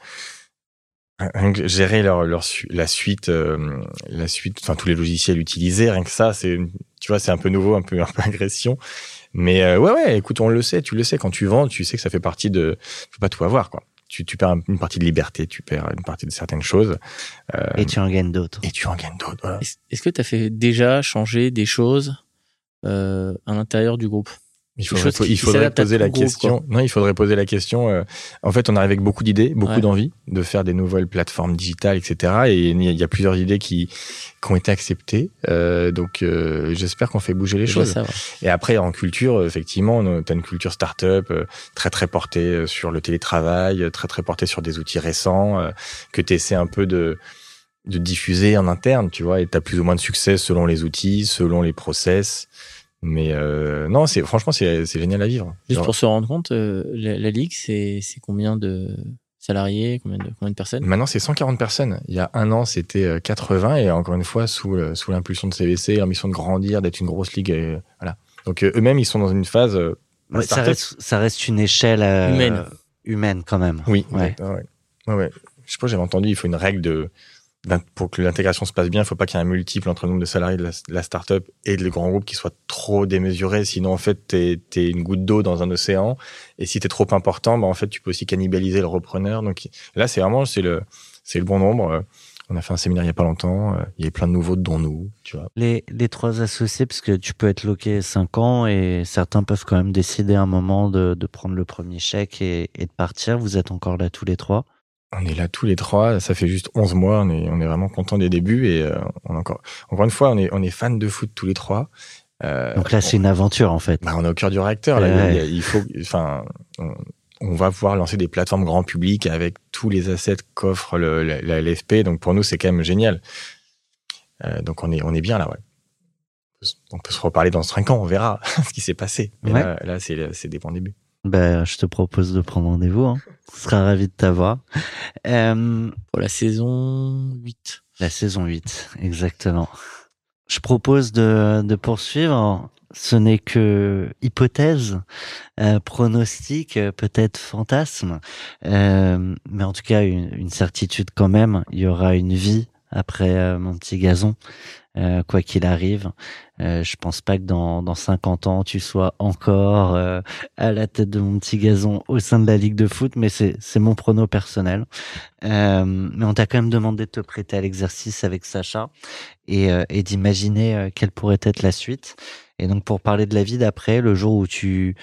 gérer leur, leur su- la suite, euh, la suite, enfin tous les logiciels utilisés. Rien que ça, c'est, tu vois, c'est un peu nouveau, un peu un peu agression. Mais euh, ouais, ouais, écoute, on le sait, tu le sais quand tu vends, tu sais que ça fait partie de, tu peux pas tout avoir quoi. Tu, tu perds une partie de liberté, tu perds une partie de certaines choses. Euh, Et tu en gagnes d'autres. et tu en gagnes d'autres. Voilà. Est-ce est-ce que tu as fait déjà changer des choses euh, à l'intérieur du groupe? Il faudrait, qui- il poser la groupe, question. Non, il faudrait poser la question. euh, en fait, on arrive avec beaucoup d'idées, beaucoup Ouais. d'envie de faire des nouvelles plateformes digitales, etc. Et il y a- il y a plusieurs idées qui, qui ont été acceptées. Euh, donc, euh, j'espère qu'on fait bouger les Je choses. Et après, en culture, effectivement, tu as une culture start-up euh, très, très portée euh, sur le télétravail, euh, très, très portée sur des outils récents, euh, que tu essaies un peu de de diffuser en interne, tu vois, et t'as plus ou moins de succès selon les outils, selon les process. Mais euh, non, c'est franchement, c'est c'est génial à vivre. Juste Genre, pour se rendre compte, euh, la, la ligue, c'est c'est combien de salariés, combien de, combien de personnes? Maintenant, c'est 140 personnes. Il y a un an, c'était euh, 80 et encore une fois, sous, le- sous l'impulsion de CVC, leur mission de grandir, d'être une grosse ligue. euh, voilà. Donc euh, eux-mêmes, ils sont dans une phase. euh, Ouais, ça, reste, ça reste une échelle euh, Humaine. humaine quand même. Oui, Ouais. ouais. ouais. Ouais, ouais. Je sais pas, j'avais entendu, il faut une règle de. Pour que l'intégration se passe bien, il faut pas qu'il y ait un multiple entre le nombre de salariés de la, de startup et le grand groupe qui soit trop démesuré. Sinon, en fait, t'es es une goutte d'eau dans un océan. Et si t'es trop important, bah, en fait, tu peux aussi cannibaliser le repreneur. Donc là, c'est vraiment, c'est le, le bon nombre. Euh, On a fait un séminaire il y a pas longtemps. euh, Il y a plein de nouveaux, dont nous, tu vois. Les, les trois associés, parce que tu peux être loqué 5 ans et certains peuvent quand même décider à un moment de, de prendre le premier chèque et, et de partir. Vous êtes encore là tous les trois. On est là tous les trois, ça fait juste 11 mois, on est, on est vraiment contents des débuts et euh, on encore, encore une fois, on est, on est fans de foot tous les trois. Euh, Donc là, c'est une aventure en fait. Bah, on est au cœur du réacteur. Là, Ouais. il, faut, enfin, on, on va pouvoir lancer des plateformes grand public avec tous les assets qu'offre le- la, la LFP. Donc pour nous, c'est quand même génial. Euh, donc on est, on est bien là, ouais. On peut se- reparler dans cinq ans, on verra ce qui s'est passé. Mais Ouais. là, là, c'est, c'est des bons débuts. Ben, je te propose de prendre rendez-vous. Hein. On sera ravi de t'avoir. Euh, Pour la saison 8. La saison 8, exactement. Je propose de, de poursuivre. Ce n'est que hypothèse, euh, pronostic, peut-être fantasme, Euh, mais en tout cas une, une certitude quand même. Il y aura une vie après euh, mon petit gazon, euh, quoi qu'il arrive. Euh, je pense pas que dans, dans 50 ans tu sois encore euh, à la tête de mon petit gazon au sein de la ligue de foot, mais c'est mon prono personnel. Euh, mais on t'a quand même demandé de te prêter à l'exercice avec Sacha et, euh, et d'imaginer quelle pourrait être la suite. Et donc pour parler de la vie d'après, le jour où tu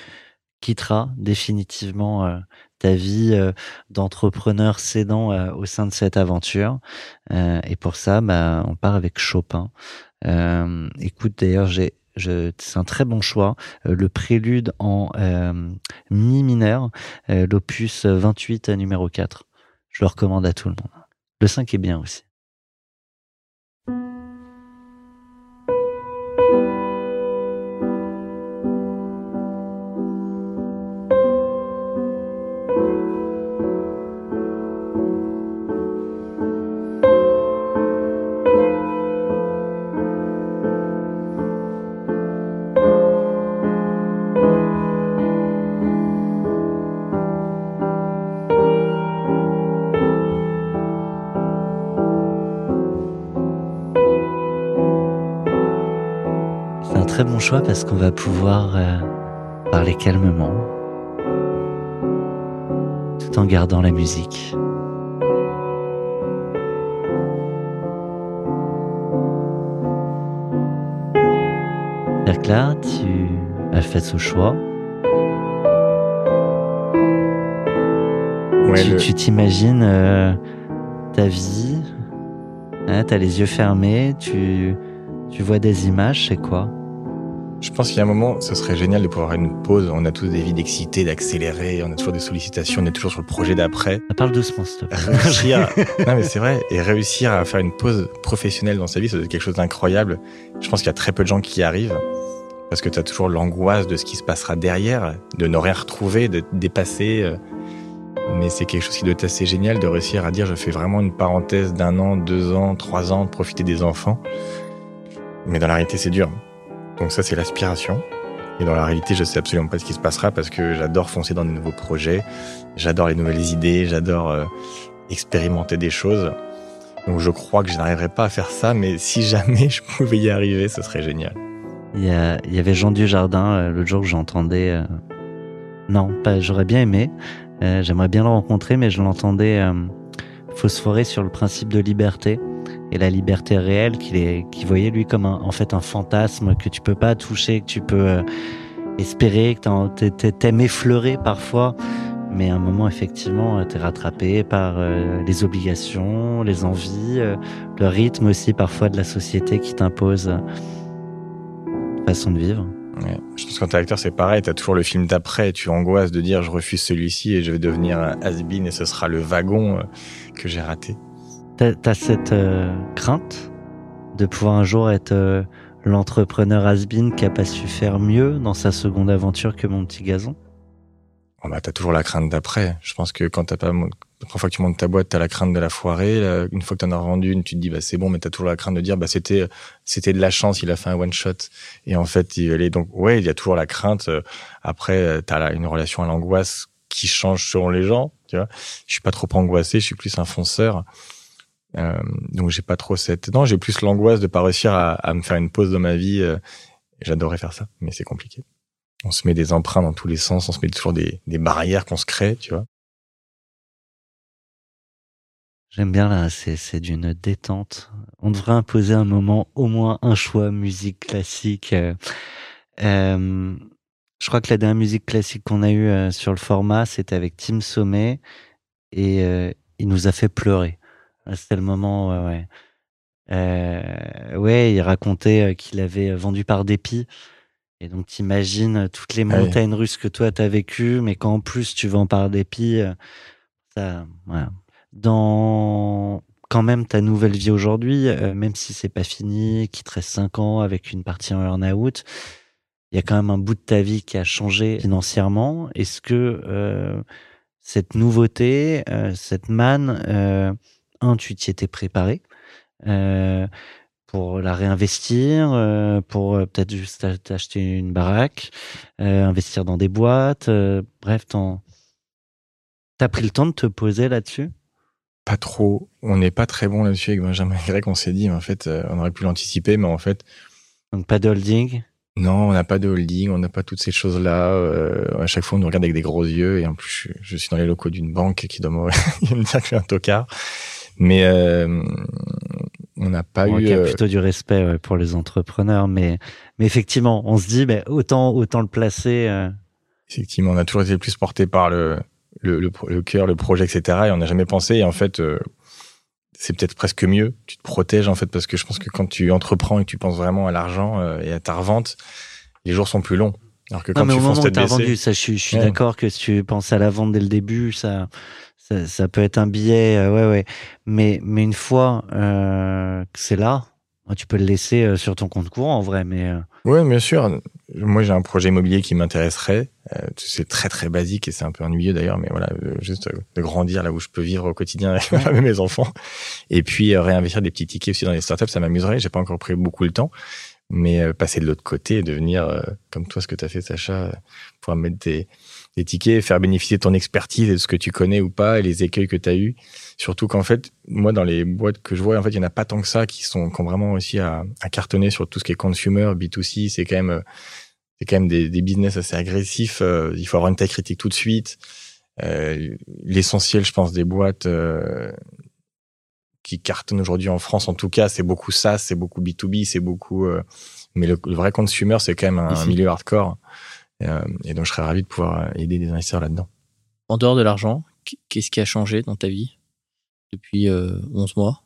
quitteras définitivement euh, ta vie euh, d'entrepreneur cédant euh, au sein de cette aventure. Et pour ça, bah, on part avec Chopin. Écoute, d'ailleurs, j'ai c'est un très bon choix. Le prélude en mi mineur, l'opus 28 euh, numéro 4. Je le recommande à tout le monde. Le 5 est bien aussi. Bon choix parce qu'on va pouvoir euh, parler calmement tout en gardant la musique. Que là, tu as fait ce choix. Ouais, tu t'imagines euh, ta vie, hein, t'as les yeux fermés, tu, tu vois des images, c'est quoi? Je pense qu'il y a un moment, ce serait génial de pouvoir avoir une pause. On a tous des vies d'excités, d'accélérer, on a toujours des sollicitations, on est toujours sur le projet d'après. Ça parle doucement, s'il te. Réussir, non mais c'est vrai, et réussir à faire une pause professionnelle dans sa vie, c'est quelque chose d'incroyable. Je pense qu'il y a très peu de gens qui y arrivent. Parce que tu as toujours l'angoisse de ce qui se passera derrière, de ne rien retrouver, de dépasser. euh. Mais c'est quelque chose qui doit être assez génial de réussir à dire je fais vraiment une parenthèse d'un an, deux ans, trois ans, de profiter des enfants. Mais dans la réalité, c'est dur. Donc ça, c'est l'aspiration. Et dans la réalité, je sais absolument pas ce qui se passera parce que j'adore foncer dans de nouveaux projets, j'adore les nouvelles idées, j'adore euh, expérimenter des choses. Donc je crois que je n'arriverai pas à faire ça, mais si jamais je pouvais y arriver, ce serait génial. Il y, avait Jean Dujardin euh, l'autre jour j'entendais. euh, Non. J'aurais bien aimé. euh, J'aimerais bien le rencontrer, mais je l'entendais phosphorer sur le principe de liberté et la liberté réelle qu'il voyait lui comme un, en fait un fantasme que tu peux pas toucher, que tu peux euh, espérer, que t'aimes effleurer parfois. Mais à un moment, effectivement, euh, t'es rattrapé par euh, les obligations, les envies, le rythme aussi parfois de la société qui t'impose façon de vivre. Je pense que quand t'es acteur, c'est pareil. T'as toujours le film d'après. Tu angoisses de dire je refuse celui-ci et je vais devenir has-been et ce sera le wagon que j'ai raté. T'as as cette euh, crainte de pouvoir un jour être euh, l'entrepreneur has-been qui a pas su faire mieux dans sa seconde aventure que mon petit gazon? Oh bah, t'as toujours la crainte d'après. Je pense que quand t'as pas, la première fois que tu montes ta boîte, t'as la crainte de la foirer. Une fois que t'en as vendu une, tu te dis, bah, c'est bon, mais t'as toujours la crainte de dire, bah, c'était, c'était de la chance, il a fait un one shot. Et en fait, il allait, donc, ouais, il y a toujours la crainte. Euh, Après, euh, t'as une relation à l'angoisse qui change selon les gens, tu vois. Je suis pas trop angoissé, je suis plus un fonceur. Euh, donc, j'ai pas trop cette, non, j'ai plus l'angoisse de pas réussir à, me faire une pause dans ma vie. euh, J'adorerais faire ça, mais c'est compliqué. On se met des emprunts dans tous les sens, on se met toujours des, barrières qu'on se crée, tu vois. J'aime bien là, c'est d'une détente. On devrait imposer un moment, au moins un choix musique classique. euh. Je crois que la dernière musique classique qu'on a eue sur le format, c'était avec Tim Sommet et il nous a fait pleurer. Ah, C'était le moment, ouais, ouais. Euh, ouais, il racontait qu'il avait vendu par dépit. Et donc, t'imagines toutes les Ah montagnes russes que toi t'as vécues, mais qu'en plus tu vends par dépit, ça, voilà. Dans quand même ta nouvelle vie aujourd'hui, euh, même si c'est pas fini, qu'il te reste 5 ans avec une partie en earn-out, il y a quand même un bout de ta vie qui a changé financièrement. Est-ce que euh, cette nouveauté, cette manne, un, tu t'y étais préparé euh, pour la réinvestir, euh, pour euh, peut-être juste ach- t'acheter une baraque, euh, investir dans des boîtes, bref, t'as pris le temps de te poser là-dessus? Pas trop. On n'est pas très bon là-dessus avec Benjamin Grec. On s'est dit, mais en fait, on aurait pu l'anticiper, mais en fait, Donc pas de holding? Non, on n'a pas de holding, on n'a pas toutes ces choses-là. Euh, à chaque fois, on nous regarde avec des gros yeux, et en plus, je, je suis dans les locaux d'une banque qui doit me dire que je suis un tocard. Mais euh, on n'a pas Bon, eu. ok, euh, plutôt du respect ouais, pour les entrepreneurs, mais, mais effectivement, on se dit, ben, autant, autant le placer. euh, Effectivement, on a toujours été plus porté par le, le, le, pro- le cœur, le projet, etc. Et on n'a jamais pensé. Et en fait, euh, c'est peut-être presque mieux. Tu te protèges, en fait, parce que je pense que quand tu entreprends et que tu penses vraiment à l'argent et à ta revente, les jours sont plus longs. Alors que quand non, mais tu au moment où t'as baissée- vendu, ça, je suis, je suis Ouais. d'accord que si tu penses à la vente dès le début, ça, ça, ça peut être un billet, euh, ouais, ouais. Mais, mais une fois euh, que c'est là, tu peux le laisser euh, sur ton compte courant, en vrai, mais. euh, Oui, bien sûr. Moi, j'ai un projet immobilier qui m'intéresserait. C'est très très basique et c'est un peu ennuyeux d'ailleurs, mais voilà, juste de grandir là où je peux vivre au quotidien avec mes enfants. Et puis réinvestir des petits tickets aussi dans les startups, ça m'amuserait. J'ai pas encore pris beaucoup le temps, mais passer de l'autre côté et devenir comme toi, ce que tu as fait, Sacha, pouvoir mettre des, des tickets, faire bénéficier de ton expertise et de ce que tu connais ou pas et les écueils que tu as eu. Surtout qu'en fait, moi, dans les boîtes que je vois, en fait, il y en a pas tant que ça qui sont qui ont vraiment aussi à, à cartonner sur tout ce qui est consumer, B2C. C'est quand même euh, c'est quand même des, des business assez agressifs. euh, il faut avoir une taille critique tout de suite. Euh, L'essentiel, je pense, des boîtes euh, qui cartonnent aujourd'hui en France, en tout cas, c'est beaucoup ça, c'est beaucoup B2B, c'est beaucoup. euh, mais le, le vrai consumer, c'est quand même un, milieu hardcore. Et, euh, et donc, je serais ravi de pouvoir euh, aider des investisseurs là-dedans. En dehors de l'argent, qu- qu'est-ce qui a changé dans ta vie depuis euh, 11 mois?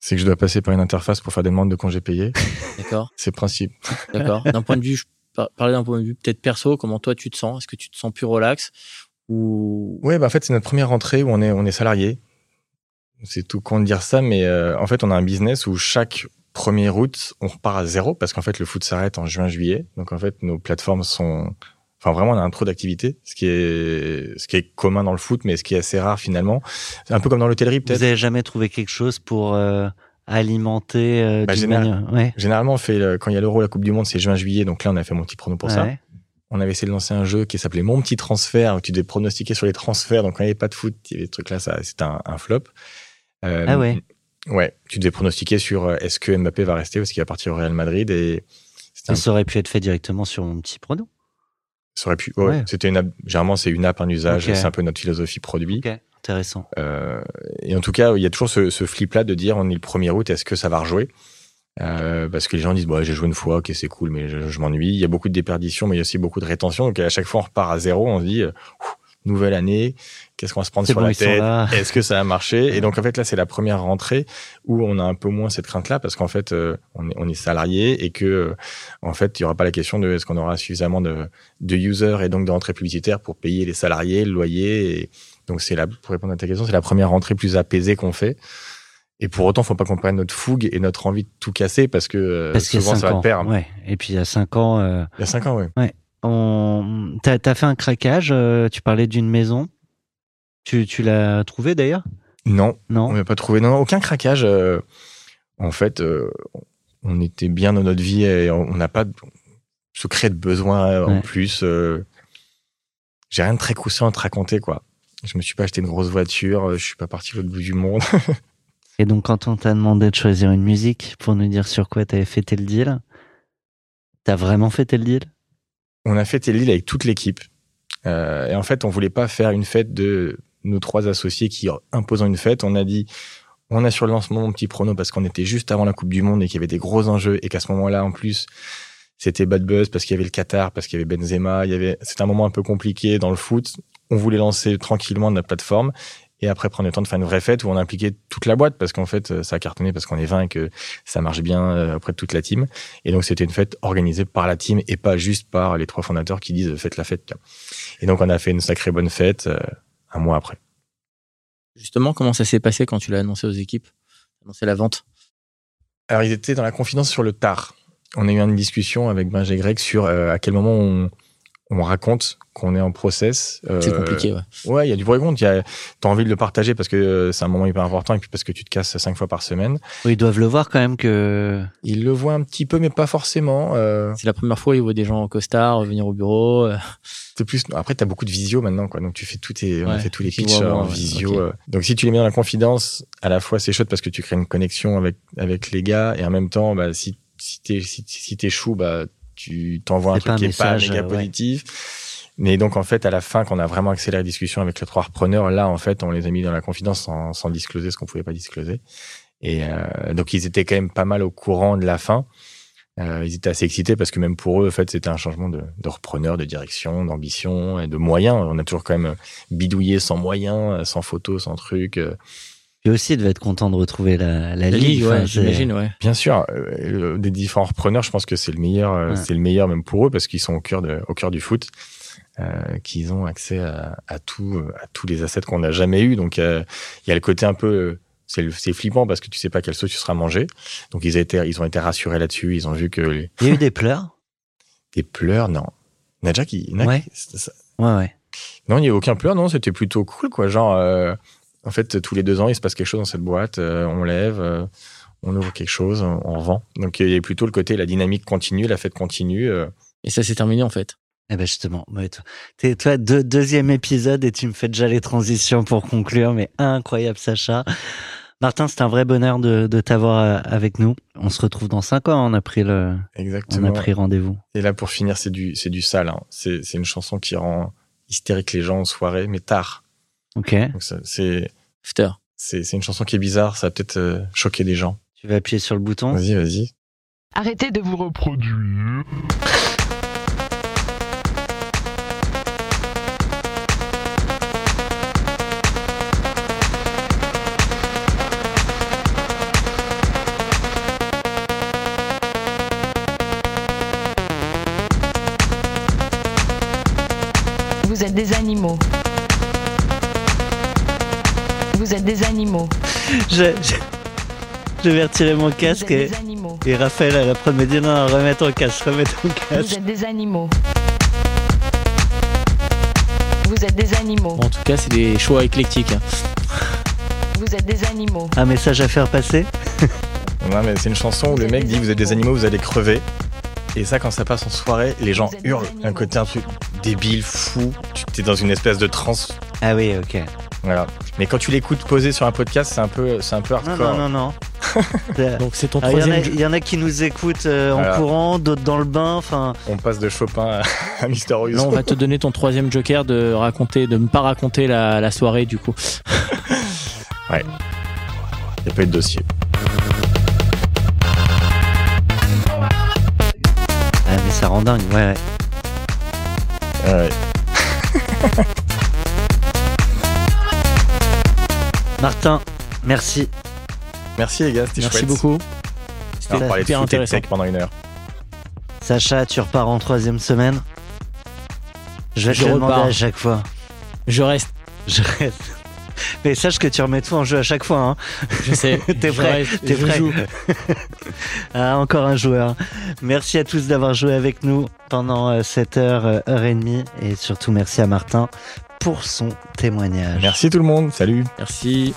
C'est que je dois passer par une interface pour faire des demandes de congés payés. D'accord C'est principe. D'accord. D'un point de vue, je par- parler d'un point de vue peut-être perso, comment toi tu te sens? Est-ce que tu te sens plus relax ou? Ouais, bah en fait, c'est notre première rentrée où on est, on est salarié. C'est tout con de dire ça, mais euh, en fait, on a un business où chaque 1er août, on repart à zéro parce qu'en fait, le foot s'arrête en juin-juillet. Donc, en fait, nos plateformes sont. Enfin, vraiment, on a un trop d'activités, ce qui est, ce qui est commun dans le foot, mais ce qui est assez rare finalement. C'est un peu comme dans l'hôtellerie, Vous peut-être. avez jamais trouvé quelque chose pour euh, alimenter euh, Bah, général- Ouais. Généralement, on fait le- quand il y a l'Euro, la Coupe du Monde, c'est juin-juillet. Donc là, on a fait mon petit prono pour ça. On avait essayé de lancer un jeu qui s'appelait Mon petit transfert, où tu devais pronostiquer sur les transferts. Donc, quand il n'y avait pas de foot, il y avait des trucs là, ça, c'était un, un flop. Euh, Ah ouais. Ouais, tu devais pronostiquer sur euh, est-ce que Mbappé va rester parce qu'il va partir au Real Madrid et un- Ça aurait pu être fait directement sur mon petit prono. ça aurait pu. ouais, Ouais. C'était une app- généralement c'est une app, un usage, Ok. c'est un peu notre philosophie produit. Ok. Intéressant. Euh, et en tout cas, il y a toujours ce, ce flip là de dire on est le 1er août, est-ce que ça va rejouer? Euh, parce que les gens disent bon, j'ai joué une fois, ok c'est cool, mais je, je m'ennuie. Il y a beaucoup de déperditions, mais il y a aussi beaucoup de rétention. Donc à chaque fois on repart à zéro, on se dit euh, nouvelle année, qu'est-ce qu'on va se prendre sur bon, la tête là. Est-ce que ça a marché Et donc en fait là c'est la première rentrée où on a un peu moins cette crainte là parce qu'en fait euh, on, est, on est salarié et que euh, en fait il y aura pas la question de est-ce qu'on aura suffisamment de, de users et donc de rentrées publicitaires pour payer les salariés, le loyer. Et donc c'est la pour répondre à ta question c'est la première rentrée plus apaisée qu'on fait. Et pour autant, faut pas qu'on prenne notre fougue et notre envie de tout casser parce que euh, Parce souvent 5 ça va ans. te perdre. Ouais. Et puis il y a 5 ans, euh, Il y a 5 ans, oui. on... t'as as fait un craquage. euh, tu parlais d'une maison. Tu, tu l'as trouvé d'ailleurs? Non, on Non n'a pas trouvé. Non, aucun craquage. euh, en fait, euh, on était bien dans notre vie et on n'a pas de secret de besoin euh, en Ouais. plus. euh, J'ai rien de très croustillant à te raconter, quoi. Je me suis pas acheté une grosse voiture, je suis pas parti l'autre bout du monde. Et donc, quand on t'a demandé de choisir une musique pour nous dire sur quoi t'avais fêté le deal, t'as vraiment fêté le deal? On a fêté l'île avec toute l'équipe. Euh, et en fait, on voulait pas faire une fête de nos trois associés qui imposant une fête. On a dit, on a sur le lancement mon petit prono parce qu'on était juste avant la Coupe du Monde et qu'il y avait des gros enjeux et qu'à ce moment-là, en plus, c'était bad buzz parce qu'il y avait le Qatar, parce qu'il y avait Benzema. Il y avait, c'était un moment un peu compliqué dans le foot. On voulait lancer tranquillement notre plateforme et après prendre le temps de faire une vraie fête où on impliquait toute la boîte parce qu'en fait, ça a cartonné parce qu'on est 20 et que ça marche bien euh, auprès de toute la team. Et donc, c'était une fête organisée par la team et pas juste par les trois fondateurs qui disent faites la fête. Et donc, on a fait une sacrée bonne fête euh, un mois après. Justement, comment ça s'est passé quand tu l'as annoncé aux équipes Annoncé la vente? Alors, ils étaient dans la confidence sur le tard. On a eu une discussion avec Benj et Greg sur euh, à quel moment on, on raconte qu'on est en process. euh, C'est compliqué, ouais. Ouais, il y a du pour et contre. A- T'as envie de le partager parce que euh, c'est un moment hyper important et puis parce que tu te casses cinq fois par semaine. Oui, Ils doivent le voir quand même que. Ils le voient un petit peu, mais pas forcément. euh, C'est la première fois où ils voient des gens en costard venir au bureau. C'est plus. Après, t'as beaucoup de visio maintenant, quoi. Donc tu fais tout tes, on fait tous les pitchs en ouais, visio. Donc si tu les mets dans la confidence, à la fois c'est chouette parce que tu crées une connexion avec avec les gars et en même temps, bah, si si t'es si, si t'échoues, bah tu t'envoies un truc un qui est message, pas méga euh, ouais. Mais donc en fait, à la fin, quand on a vraiment accéléré la discussion avec les trois repreneurs, là en fait, on les a mis dans la confidence sans, sans discloser ce qu'on pouvait pas discloser. Et euh, donc ils étaient quand même pas mal au courant de la fin. Euh, ils étaient assez excités parce que même pour eux, en fait, c'était un changement de, de repreneur, de direction, d'ambition et de moyens. On a toujours quand même bidouillé sans moyens, sans photos, sans trucs. Puis aussi, ils devaient être contents de retrouver la, la, La ligue. ligue, Enfin, ouais, c'est- j'imagine, ouais. Bien sûr, euh, des différents repreneurs, je pense que c'est le meilleur, euh, Ouais. c'est le meilleur même pour eux parce qu'ils sont au cœur de, au cœur du foot, euh, qu'ils ont accès à, à tout, à tous les assets qu'on n'a jamais eu. Donc euh, il y a le côté un peu, c'est flippant parce que tu sais pas quelle sauce tu seras mangé. Donc ils ont été, ils ont été rassurés là-dessus. Ils ont vu que les, Il y a eu des pleurs? Des pleurs, non. Nadja qui, Ouais. Ouais, ouais. Non, il n'y a eu aucun pleur, non, c'était plutôt cool, quoi. Genre, euh, en fait, tous les deux ans, il se passe quelque chose dans cette boîte, euh, on lève, euh, on ouvre quelque chose, on, on vend. Donc, il y a plutôt le côté, la dynamique continue, la fête continue. euh. Et ça s'est terminé en fait. Eh ben justement, ouais, toi, t'es- toi, deux- deuxième épisode et tu me fais déjà les transitions pour conclure, mais incroyable Sacha. Martin, c'est un vrai bonheur de, de t'avoir avec nous. On se retrouve dans cinq ans, on a pris le, on Exactement. a pris rendez-vous. Et là, pour finir, c'est du, c'est du sale. hein. C'est, c'est une chanson qui rend hystérique les gens en soirée, mais tard. Ok, c'est, c'est, c'est une chanson qui est bizarre, ça va peut-être euh, choquer des gens. tu vas appuyer sur le bouton. Vas-y, vas-y. Arrêtez de vous reproduire. Des animaux. Je, je, je vais retirer mon Vous êtes casque et, des animaux. et Raphaël, elle après me dit non, non, remets ton casque, remets ton Vous casque. êtes des animaux. Vous êtes des animaux. Bon, en tout cas, c'est des choix éclectiques. hein. Vous êtes des animaux. Un message à faire passer Non, mais c'est une chanson où le mec dit, vous êtes des animaux, vous allez crever. Et ça, quand ça passe en soirée, les gens Vous hurlent. Un côté un peu débile, fou. Tu es dans une espèce de transe Ah oui, ok. Voilà. Mais quand tu l'écoutes posé sur un podcast, c'est un peu, c'est un peu Non, hardcore. non, non, non. Donc c'est ton alors, Il y, en a- troisième. il y en a qui nous écoutent euh, en Voilà. courant, d'autres dans le bain. Enfin, On passe de Chopin à, à Mister. Là, on va te donner ton troisième joker de raconter, de ne pas raconter la, la soirée du coup. Il n'y a pas eu de dossier. ah, mais ça rend dingue. Ouais, ouais. Ouais. Martin, merci. Merci les gars, c'était Merci chouette. beaucoup. On C'était de hyper foot et de intéressant. tech pendant une heure. Sacha, tu repars en troisième semaine. Je vais te demander repars. à chaque fois. Je reste. Je reste. Mais sache que tu remets tout en jeu à chaque fois. Hein. Je sais. T'es prêt, reste, t'es je prêt. joue. Ah, encore un joueur. Merci à tous d'avoir joué avec nous pendant euh, cette heure, euh, heure et demie. Et surtout, merci à Martin pour son témoignage. Merci tout le monde. Salut. Merci.